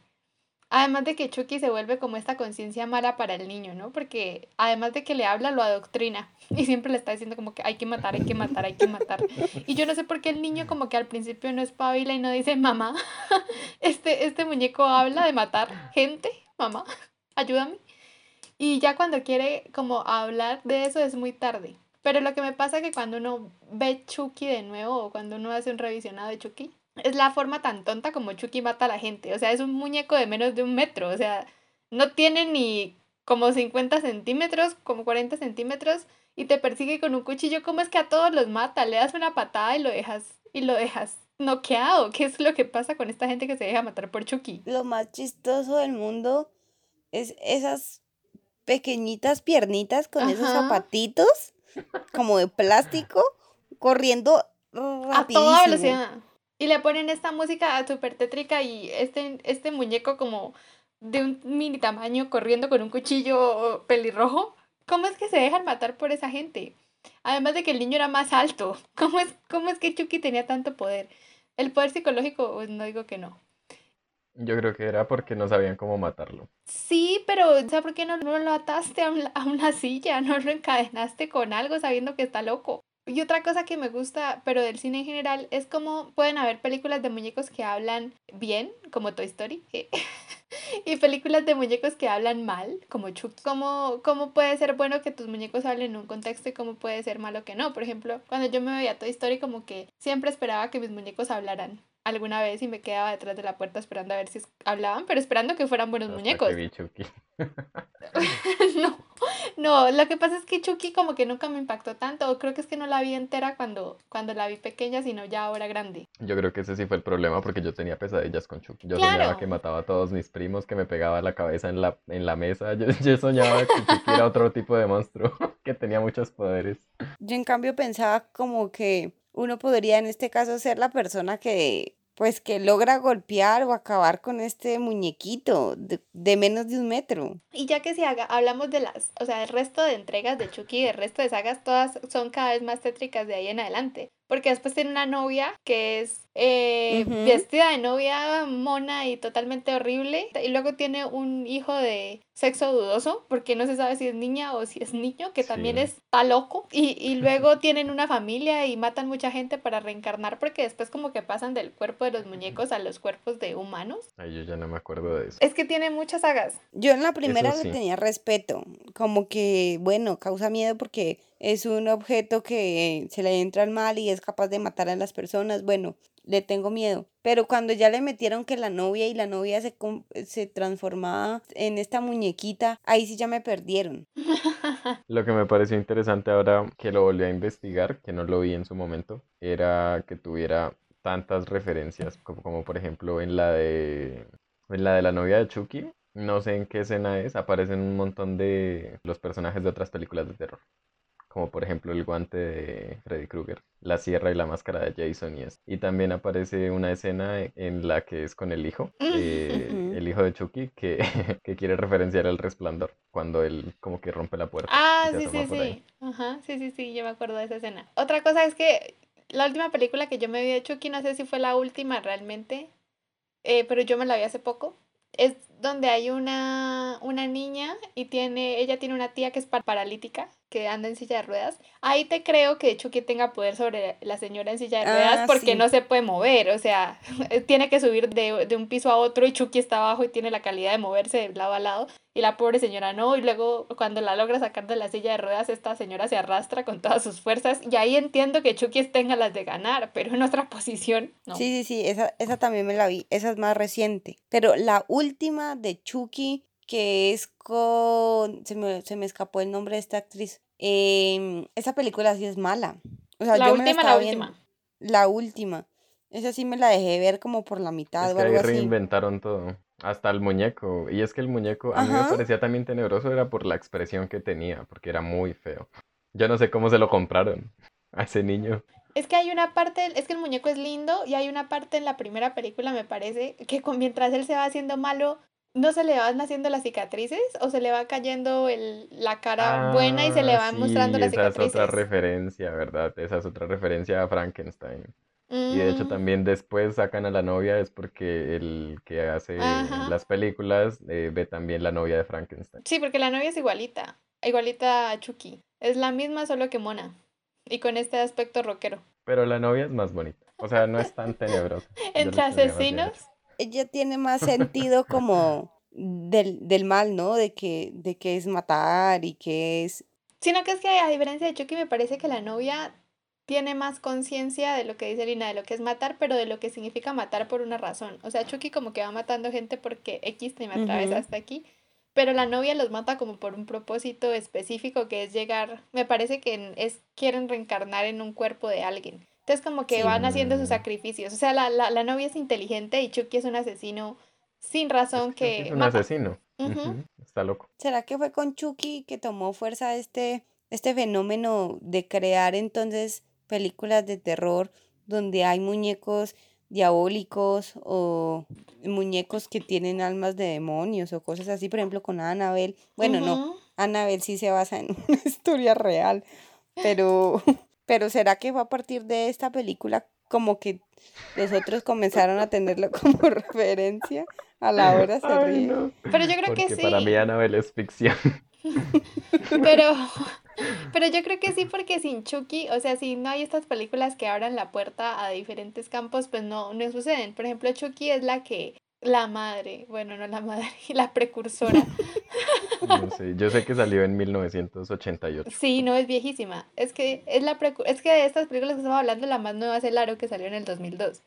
Además de que Chucky se vuelve como esta conciencia mala para el niño, ¿no? Porque además de que le habla, lo adoctrina. Y siempre le está diciendo como que hay que matar, hay que matar, hay que matar. Y yo no sé por qué el niño como que al principio no espabila y no dice, mamá, este, este muñeco habla de matar gente, mamá, ayúdame. Y ya cuando quiere como hablar de eso es muy tarde. Pero lo que me pasa es que cuando uno ve Chucky de nuevo o cuando uno hace un revisionado de Chucky, es la forma tan tonta como Chucky mata a la gente. O sea, es un muñeco de menos de un metro. O sea, no tiene ni como 50 centímetros, como 40 centímetros, y te persigue con un cuchillo. ¿Cómo es que a todos los mata? Le das una patada y lo dejas, y lo dejas noqueado. ¿Qué es lo que pasa con esta gente que se deja matar por Chucky? Lo más chistoso del mundo es esas pequeñitas piernitas con esos zapatitos como de plástico corriendo a toda rapidísimo. velocidad. Y le ponen esta música súper tétrica y este, este muñeco como de un mini tamaño corriendo con un cuchillo pelirrojo. ¿Cómo es que se dejan matar por esa gente? Además de que el niño era más alto. ¿Cómo es, cómo es que Chucky tenía tanto poder? El poder psicológico, pues no digo que no. Yo creo que era porque no sabían cómo matarlo. Sí, pero o sea, ¿por qué no, no lo ataste a, un- a una silla? ¿No lo encadenaste con algo sabiendo que está loco? Y otra cosa que me gusta, pero del cine en general, es como pueden haber películas de muñecos que hablan bien, como Toy Story, y películas de muñecos que hablan mal, como Chucky. ¿Cómo, ¿Cómo puede ser bueno que tus muñecos hablen en un contexto y cómo puede ser malo que no? Por ejemplo, cuando yo me veía Toy Story, como que siempre esperaba que mis muñecos hablaran alguna vez y me quedaba detrás de la puerta esperando a ver si hablaban, pero esperando que fueran buenos Hasta muñecos. que vi Chucky. No, no, lo que pasa es que Chucky como que nunca me impactó tanto, o creo que es que no la vi entera cuando, cuando la vi pequeña, sino ya ahora grande. Yo creo que ese sí fue el problema porque yo tenía pesadillas con Chucky. Yo soñaba que mataba a todos mis primos, que me pegaba la cabeza en la, en la mesa. Yo, yo soñaba que Chucky era otro tipo de monstruo que tenía muchos poderes. Yo en cambio pensaba como que uno podría en este caso ser la persona que pues que logra golpear o acabar con este muñequito de, menos de un metro. Y ya que si haga, hablamos de las, o sea, el resto de entregas de Chucky, el resto de sagas, todas son cada vez más tétricas de ahí en adelante. Porque después tiene una novia que es eh, vestida de novia mona y totalmente horrible. Y luego tiene un hijo de sexo dudoso, porque no se sabe si es niña o si es niño, que también está loco. Y, y luego tienen una familia y matan mucha gente para reencarnar, porque después como que pasan del cuerpo de los muñecos a los cuerpos de humanos. Ay, yo ya no me acuerdo de eso. Es que tiene muchas sagas. Yo en la primera le tenía respeto, como que bueno, causa miedo porque es un objeto que se le entra al mal y es capaz de matar a las personas. Bueno, le tengo miedo. Pero cuando ya le metieron que la novia y la novia se, se transformaba en esta muñequita, ahí sí ya me perdieron. Lo que me pareció interesante ahora que lo volví a investigar, que no lo vi en su momento, era que tuviera tantas referencias, como, como por ejemplo en la de en la de la novia de Chucky, no sé en qué escena es, aparecen un montón de los personajes de otras películas de terror como por ejemplo el guante de Freddy Krueger, la sierra y la máscara de Jason y es. Y también aparece una escena en la que es con el hijo, eh, el hijo de Chucky, que, que, quiere referenciar el resplandor, cuando él como que rompe la puerta. Ah, sí, sí, sí. Ajá, sí, sí, sí, yo me acuerdo de esa escena. Otra cosa es que la última película que yo me vi de Chucky, no sé si fue la última realmente, eh, pero yo me la vi hace poco. Es donde hay una, una niña y tiene, ella tiene una tía que es paralítica que anda en silla de ruedas, ahí te creo que Chucky tenga poder sobre la señora en silla de ruedas ah, porque no se puede mover, o sea, tiene que subir de, de, un piso a otro y Chucky está abajo y tiene la calidad de moverse de lado a lado y la pobre señora no, y luego cuando la logra sacar de la silla de ruedas, esta señora se arrastra con todas sus fuerzas y ahí entiendo que Chucky tenga las de ganar, pero en otra posición no. Sí, sí, sí, esa, esa también me la vi, esa es más reciente, pero la última de Chucky que es con... Se me, se me escapó el nombre de esta actriz. Eh, esa película sí es mala. O sea, la última, la, última. La última. Esa sí me la dejé ver como por la mitad es que ahí reinventaron todo. Hasta el muñeco. Y es que el muñeco a mí me parecía también tenebroso, era por la expresión que tenía, porque era muy feo. Yo no sé cómo se lo compraron a ese niño. Es que hay una parte, es que el muñeco es lindo y hay una parte en la primera película, me parece, que mientras él se va haciendo malo, ¿No se le van haciendo las cicatrices o se le va cayendo el, la cara buena y se le van mostrando las cicatrices? Esa es otra referencia, ¿verdad? Esa es otra referencia a Frankenstein. Y de hecho mm. también después sacan a la novia es porque el que hace las películas eh, ve también la novia de Frankenstein. Sí, porque la novia es igualita, igualita a Chucky. Es la misma solo que mona y con este aspecto rockero. Pero la novia es más bonita, o sea, no es tan tenebrosa. Entre asesinos ella tiene más sentido como del, del mal, ¿no? De que, de que es matar y que es... Sino que es que a diferencia de Chucky me parece que la novia tiene más conciencia de lo que dice Lina, de lo que es matar, pero de lo que significa matar por una razón. O sea, Chucky como que va matando gente porque X te me atravesa hasta aquí, pero la novia los mata como por un propósito específico que es llegar, me parece que es quieren reencarnar en un cuerpo de alguien. Entonces como que van haciendo sus sacrificios. O sea, la, la, la, novia es inteligente y Chucky es un asesino sin razón que... Es un asesino. Está loco. ¿Será que fue con Chucky que tomó fuerza este, este fenómeno de crear entonces películas de terror donde hay muñecos diabólicos o muñecos que tienen almas de demonios o cosas así, por ejemplo con Annabelle. Bueno, no, Annabelle sí se basa en una historia real, pero pero ¿será que fue a partir de esta película como que los otros comenzaron a tenerlo como referencia a la hora de se Pero yo creo que sí. Para mí Annabelle es ficción. Pero, pero yo creo que sí, porque sin Chucky, o sea, si no hay estas películas que abran la puerta a diferentes campos, pues no, no suceden. Por ejemplo, Chucky es la que la madre, bueno, no la madre, la precursora. No sé, yo sé que salió en 1988. Sí, no, es viejísima. Es que es la es que de estas películas que estamos hablando, la más nueva es El Aro, que salió en el 2002.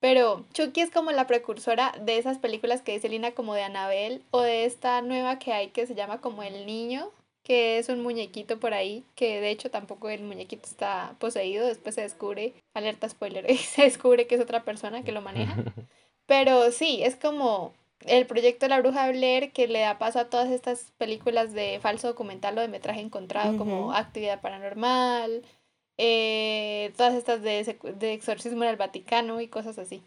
Pero Chucky es como la precursora de esas películas que dice Lina como de Anabel o de esta nueva que hay que se llama como El Niño, que es un muñequito por ahí, que de hecho tampoco el muñequito está poseído, después se descubre, alerta spoiler, se descubre que es otra persona que lo maneja. Pero sí, es como el proyecto de la bruja Blair que le da paso a todas estas películas de falso documental o de metraje encontrado como Actividad Paranormal, eh, todas estas de, de, exorcismo en el Vaticano y cosas así.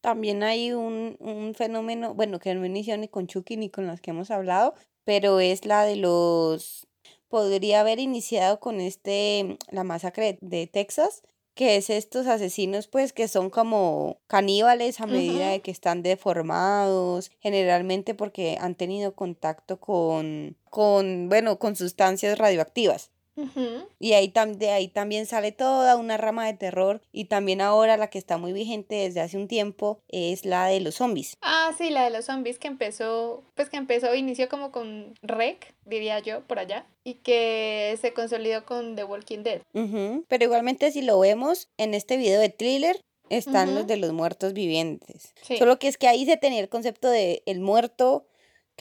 También hay un, un fenómeno, bueno, que no inició ni con Chucky ni con los que hemos hablado, pero es la de los... Podría haber iniciado con este, la masacre de Texas, que es estos asesinos pues que son como caníbales a medida de que están deformados, generalmente porque han tenido contacto con, con, bueno, con sustancias radioactivas. Y ahí, de ahí también sale toda una rama de terror y también ahora la que está muy vigente desde hace un tiempo es la de los zombies. Ah, sí, la de los zombies que empezó, pues que empezó, inició como con Rec, diría yo, por allá, y que se consolidó con The Walking Dead. Pero igualmente si lo vemos en este video de thriller, están los de los muertos vivientes. Solo que es que ahí se tenía el concepto de el muerto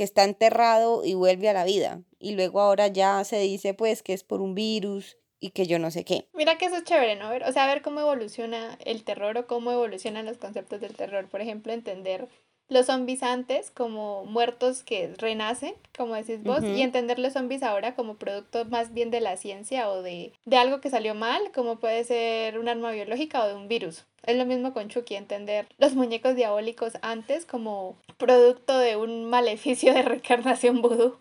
que está enterrado y vuelve a la vida. Y luego ahora ya se dice pues que es por un virus y que yo no sé qué. Mira que eso es chévere, ¿no? O sea, ver cómo evoluciona el terror o cómo evolucionan los conceptos del terror. Por ejemplo, entender los zombies antes como muertos que renacen, como decís vos, y entender los zombies ahora como producto más bien de la ciencia o de, de algo que salió mal, como puede ser un arma biológica o de un virus. Es lo mismo con Chucky, entender los muñecos diabólicos antes como producto de un maleficio de reencarnación vudú.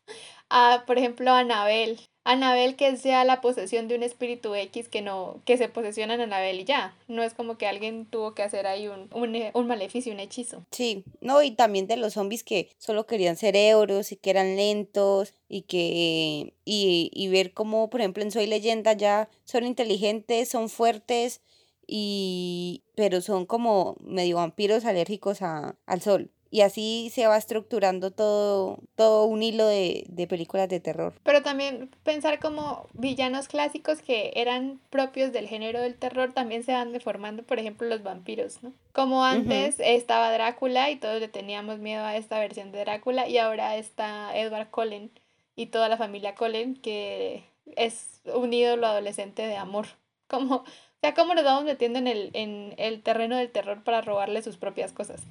A, por ejemplo, Anabel, Anabel que sea la posesión de un espíritu X que no, que se posesiona en Anabel y ya. No es como que alguien tuvo que hacer ahí un, un, maleficio, un hechizo. Sí, no, y también de los zombies que solo querían ser euros y que eran lentos y que, y, y ver cómo, por ejemplo, en Soy Leyenda ya son inteligentes, son fuertes y, pero son como medio vampiros alérgicos a, al sol y así se va estructurando todo, todo un hilo de, películas de terror. Pero también pensar como villanos clásicos que eran propios del género del terror también se van deformando, por ejemplo, los vampiros, ¿no? Como antes estaba Drácula y todos le teníamos miedo a esta versión de Drácula y ahora está Edward Cullen y toda la familia Cullen que es un ídolo adolescente de amor. Como, o sea, cómo nos vamos metiendo en el, en el terreno del terror para robarle sus propias cosas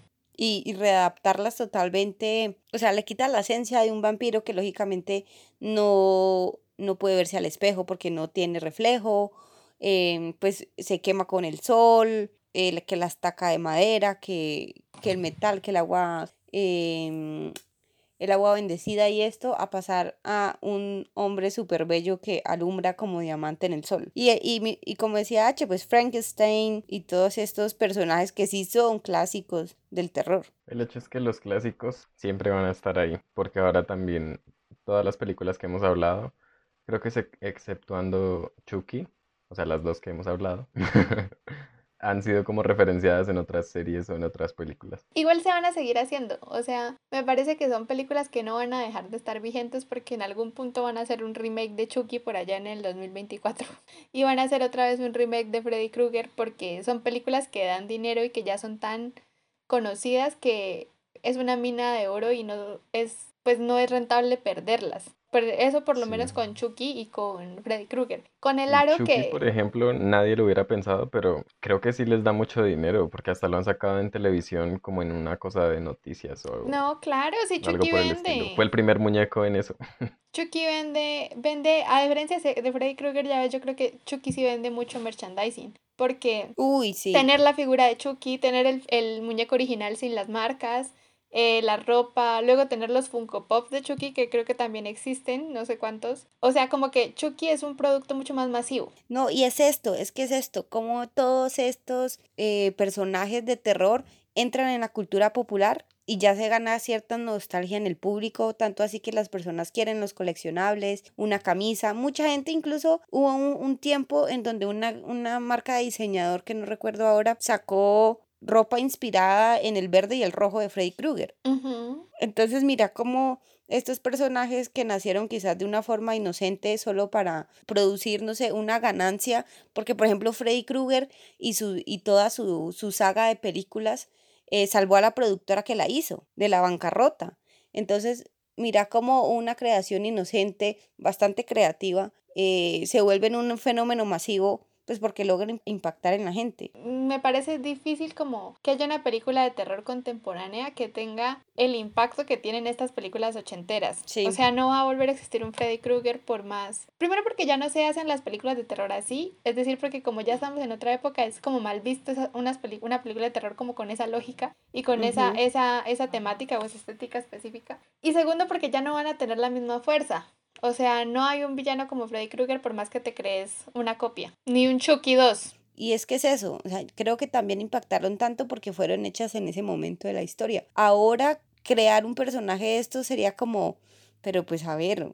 y, readaptarlas totalmente, o sea, le quita la esencia de un vampiro que lógicamente no, no puede verse al espejo porque no tiene reflejo, em, pues se quema con el sol, que la estaca de madera, que, que el metal, que el agua eh, el agua bendecida y esto a pasar a un hombre súper bello que alumbra como diamante en el sol. Y, y, y, como decía H, pues Frankenstein y todos estos personajes que sí son clásicos del terror. El hecho es que los clásicos siempre van a estar ahí, porque ahora también todas las películas que hemos hablado, creo que se, exceptuando Chucky, o sea, las dos que hemos hablado. han sido como referenciadas en otras series o en otras películas. Igual se van a seguir haciendo, o sea, me parece que son películas que no van a dejar de estar vigentes porque en algún punto van a hacer un remake de Chucky por allá en el 2024 y van a hacer otra vez un remake de Freddy Krueger porque son películas que dan dinero y que ya son tan conocidas que es una mina de oro y no es pues no es rentable perderlas. Eso por lo menos con Chucky y con Freddy Krueger. Con el aro Chucky, que... por ejemplo, nadie lo hubiera pensado, pero creo que sí les da mucho dinero, porque hasta lo han sacado en televisión como en una cosa de noticias o algo. No, claro, sí, Chucky vende. Fue el primer muñeco en eso. Chucky vende, vende, a diferencia de Freddy Krueger, ya ves, yo creo que Chucky sí vende mucho merchandising. Porque Uy, sí. tener la figura de Chucky, tener el, el muñeco original sin las marcas, eh, la ropa, luego tener los Funko Pop de Chucky, que creo que también existen, no sé cuántos. O sea, como que Chucky es un producto mucho más masivo. No, y es esto, es que es esto, como todos estos eh, personajes de terror entran en la cultura popular y ya se gana cierta nostalgia en el público, tanto así que las personas quieren los coleccionables, una camisa, mucha gente incluso hubo un, tiempo en donde una, una marca de diseñador que no recuerdo ahora sacó ropa inspirada en el verde y el rojo de Freddy Krueger. Entonces mira cómo estos personajes que nacieron quizás de una forma inocente solo para producir, no sé, una ganancia, porque por ejemplo Freddy Krueger y, su, y toda su, saga de películas eh, salvó a la productora que la hizo de la bancarrota. Entonces mira cómo una creación inocente, bastante creativa, eh, se vuelve en un fenómeno masivo pues porque logran impactar en la gente. Me parece difícil como que haya una película de terror contemporánea que tenga el impacto que tienen estas películas ochenteras. O sea, no va a volver a existir un Freddy Krueger por más. Primero porque ya no se hacen las películas de terror así, es decir, porque como ya estamos en otra época es como mal visto una película de terror como con esa lógica y con esa, esa, esa temática o esa estética específica. Y segundo porque ya no van a tener la misma fuerza. O sea, no hay un villano como Freddy Krueger por más que te crees una copia. Ni un Chucky 2. Y es que es eso, o sea, creo que también impactaron tanto porque fueron hechas en ese momento de la historia. Ahora crear un personaje de esto sería como, pero pues a ver,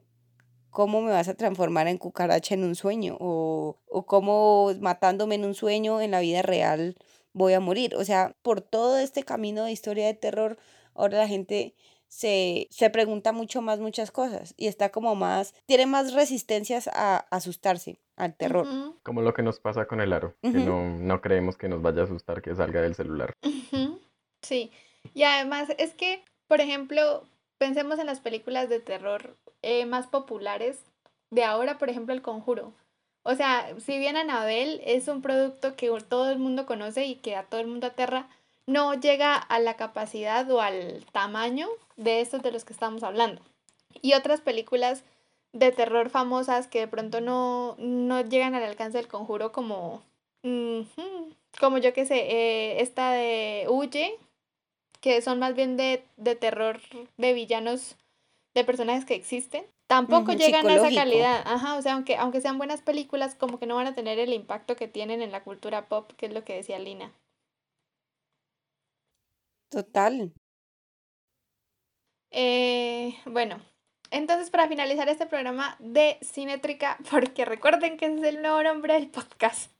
¿cómo me vas a transformar en cucaracha en un sueño? O, o cómo matándome en un sueño en la vida real voy a morir. O sea, por todo este camino de historia de terror, ahora la gente se, se pregunta mucho más muchas cosas y está como más, tiene más resistencias a asustarse al terror. Ujú, Como lo que nos pasa con el aro, que Ujú. no, no creemos que nos vaya a asustar que salga del celular. ujú, Sí, y además es que, por ejemplo, pensemos en las películas de terror eh, más populares de ahora, por ejemplo, El Conjuro. O sea, si bien Annabelle es un producto que todo el mundo conoce y que a todo el mundo aterra, no llega a la capacidad o al tamaño de estos de los que estamos hablando. Y otras películas de terror famosas que de pronto no, no llegan al alcance del conjuro como, como yo que sé, eh, esta de Huye, que son más bien de, de terror de villanos, de personajes que existen. Tampoco llegan a esa calidad, ajá, o sea, aunque, aunque sean buenas películas, como que no van a tener el impacto que tienen en la cultura pop, que es lo que decía Lina. Total. Eh, bueno, entonces para finalizar este programa de Cinétrica, porque recuerden que ese es el nuevo nombre del podcast,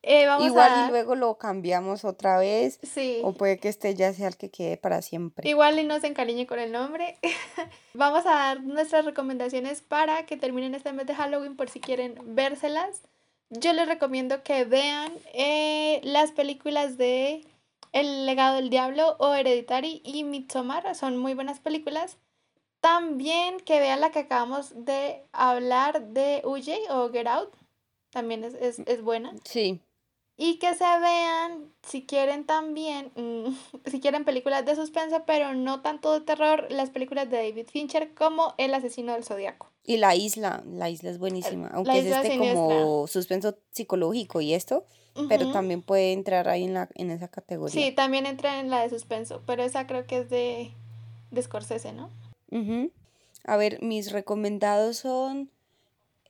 eh, vamos Igual a... y luego lo cambiamos otra vez Sí, o puede que este ya sea el que quede para siempre. igual y no se encariñe con el nombre. Vamos a dar nuestras recomendaciones para que terminen este mes de Halloween por si quieren vérselas. Yo les recomiendo que vean eh, las películas de El legado del diablo o Hereditary y Midsommar. Son muy buenas películas. También que vean la que acabamos de hablar de Huye o Get Out. También es, es, es buena. Sí. Y que se vean, si quieren también, mm, si quieren películas de suspenso, pero no tanto de terror, las películas de David Fincher como El asesino del zodiaco. Y la isla, la isla es buenísima, aunque es isla este siniestra. como suspenso psicológico y esto, pero también puede entrar ahí en la en esa categoría. Sí, también entra en la de suspenso, pero esa creo que es de, de Scorsese, ¿no? Ujú. A ver, mis recomendados son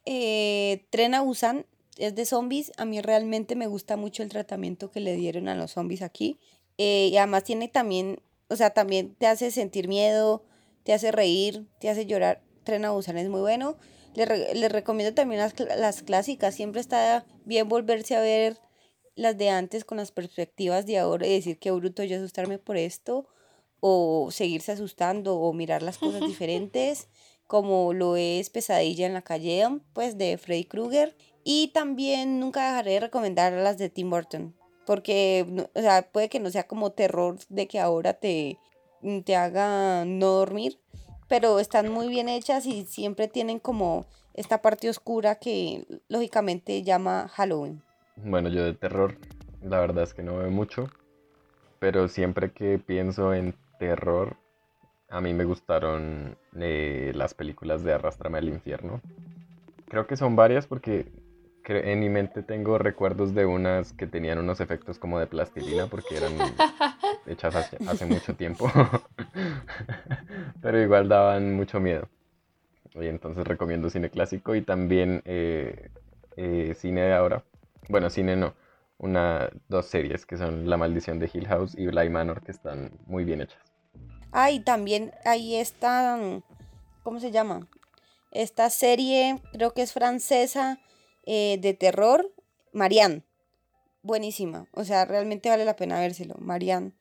eh, Tren a Busan, es de zombies. A mí realmente me gusta mucho el tratamiento que le dieron a los zombies aquí. Eh, y además tiene también, o sea, también te hace sentir miedo, te hace reír, te hace llorar. Tren a Busan es muy bueno. Les, re- les recomiendo también las, cl- las clásicas. Siempre está bien volverse a ver las de antes con las perspectivas de ahora y decir qué bruto yo asustarme por esto o seguirse asustando o mirar las cosas diferentes, como lo es Pesadilla en la calle, pues de Freddy Krueger. Y también nunca dejaré de recomendar las de Tim Burton, porque no- o sea, puede que no sea como terror de que ahora te, te haga no dormir, pero están muy bien hechas y siempre tienen como esta parte oscura que lógicamente llama Halloween. Bueno, yo de terror, la verdad es que no veo mucho, pero siempre que pienso en terror, a mí me gustaron eh, las películas de Arrástrame al infierno. Creo que son varias porque en mi mente tengo recuerdos de unas que tenían unos efectos como de plastilina porque eran hechas hace, hace mucho tiempo, pero igual daban mucho miedo. Y entonces recomiendo cine clásico y también eh, eh, cine de ahora. Bueno, cine no. Una, dos series que son La Maldición de Hill House y Bly Manor que están muy bien hechas. Ah, y también ahí está, mm, ¿cómo se llama? Esta serie, creo que es francesa, eh, de terror, Marianne. Buenísima. O sea, realmente vale la pena vérselo. Marianne.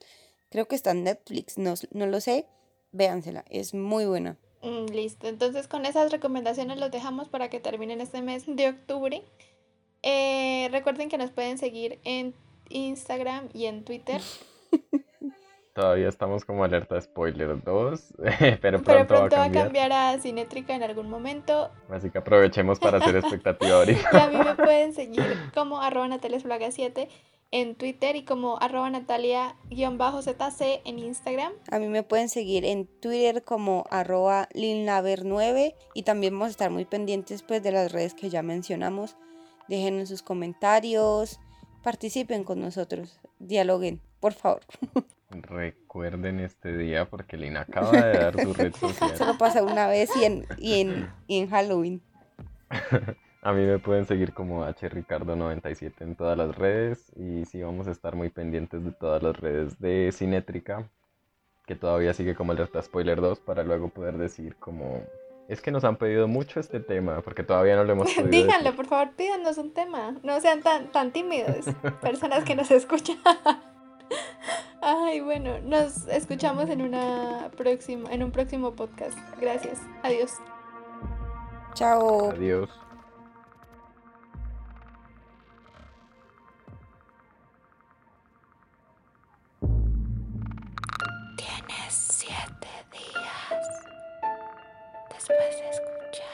Creo que está en Netflix, no, no lo sé. Véansela, es muy buena. Mm, Listo, entonces con esas recomendaciones los dejamos para que terminen este mes de octubre. Eh, recuerden que nos pueden seguir en Instagram y en Twitter, Todavía estamos como alerta spoiler 2, pero pronto, pero pronto va a cambiar. a Cinétrica en algún momento. Así que aprovechemos para hacer expectativa ahorita. Y a mí me pueden seguir como arroba nataliasflaga7 en Twitter y como arroba natalia-zc en Instagram. A mí me pueden seguir en Twitter como arroba linlaver9 y también vamos a estar muy pendientes pues de las redes que ya mencionamos. Déjenos sus comentarios, participen con nosotros, dialoguen, por favor. Recuerden este día porque Lina acaba de dar su red social. Solo pasa una vez y en, y en, y en Halloween. A mí me pueden seguir como hricardo97 en todas las redes y sí vamos a estar muy pendientes de todas las redes de Cinétrica, que todavía sigue como alerta spoiler 2 para luego poder decir como Es que nos han pedido mucho este tema, porque todavía no lo hemos podido Díganlo, decir. por favor, pídanos un tema. No sean tan, tan tímidos, personas que nos escuchan. Ay, bueno, nos escuchamos en una próxima, en un próximo podcast. Gracias. Adiós. Chao. Adiós. paz escuchar.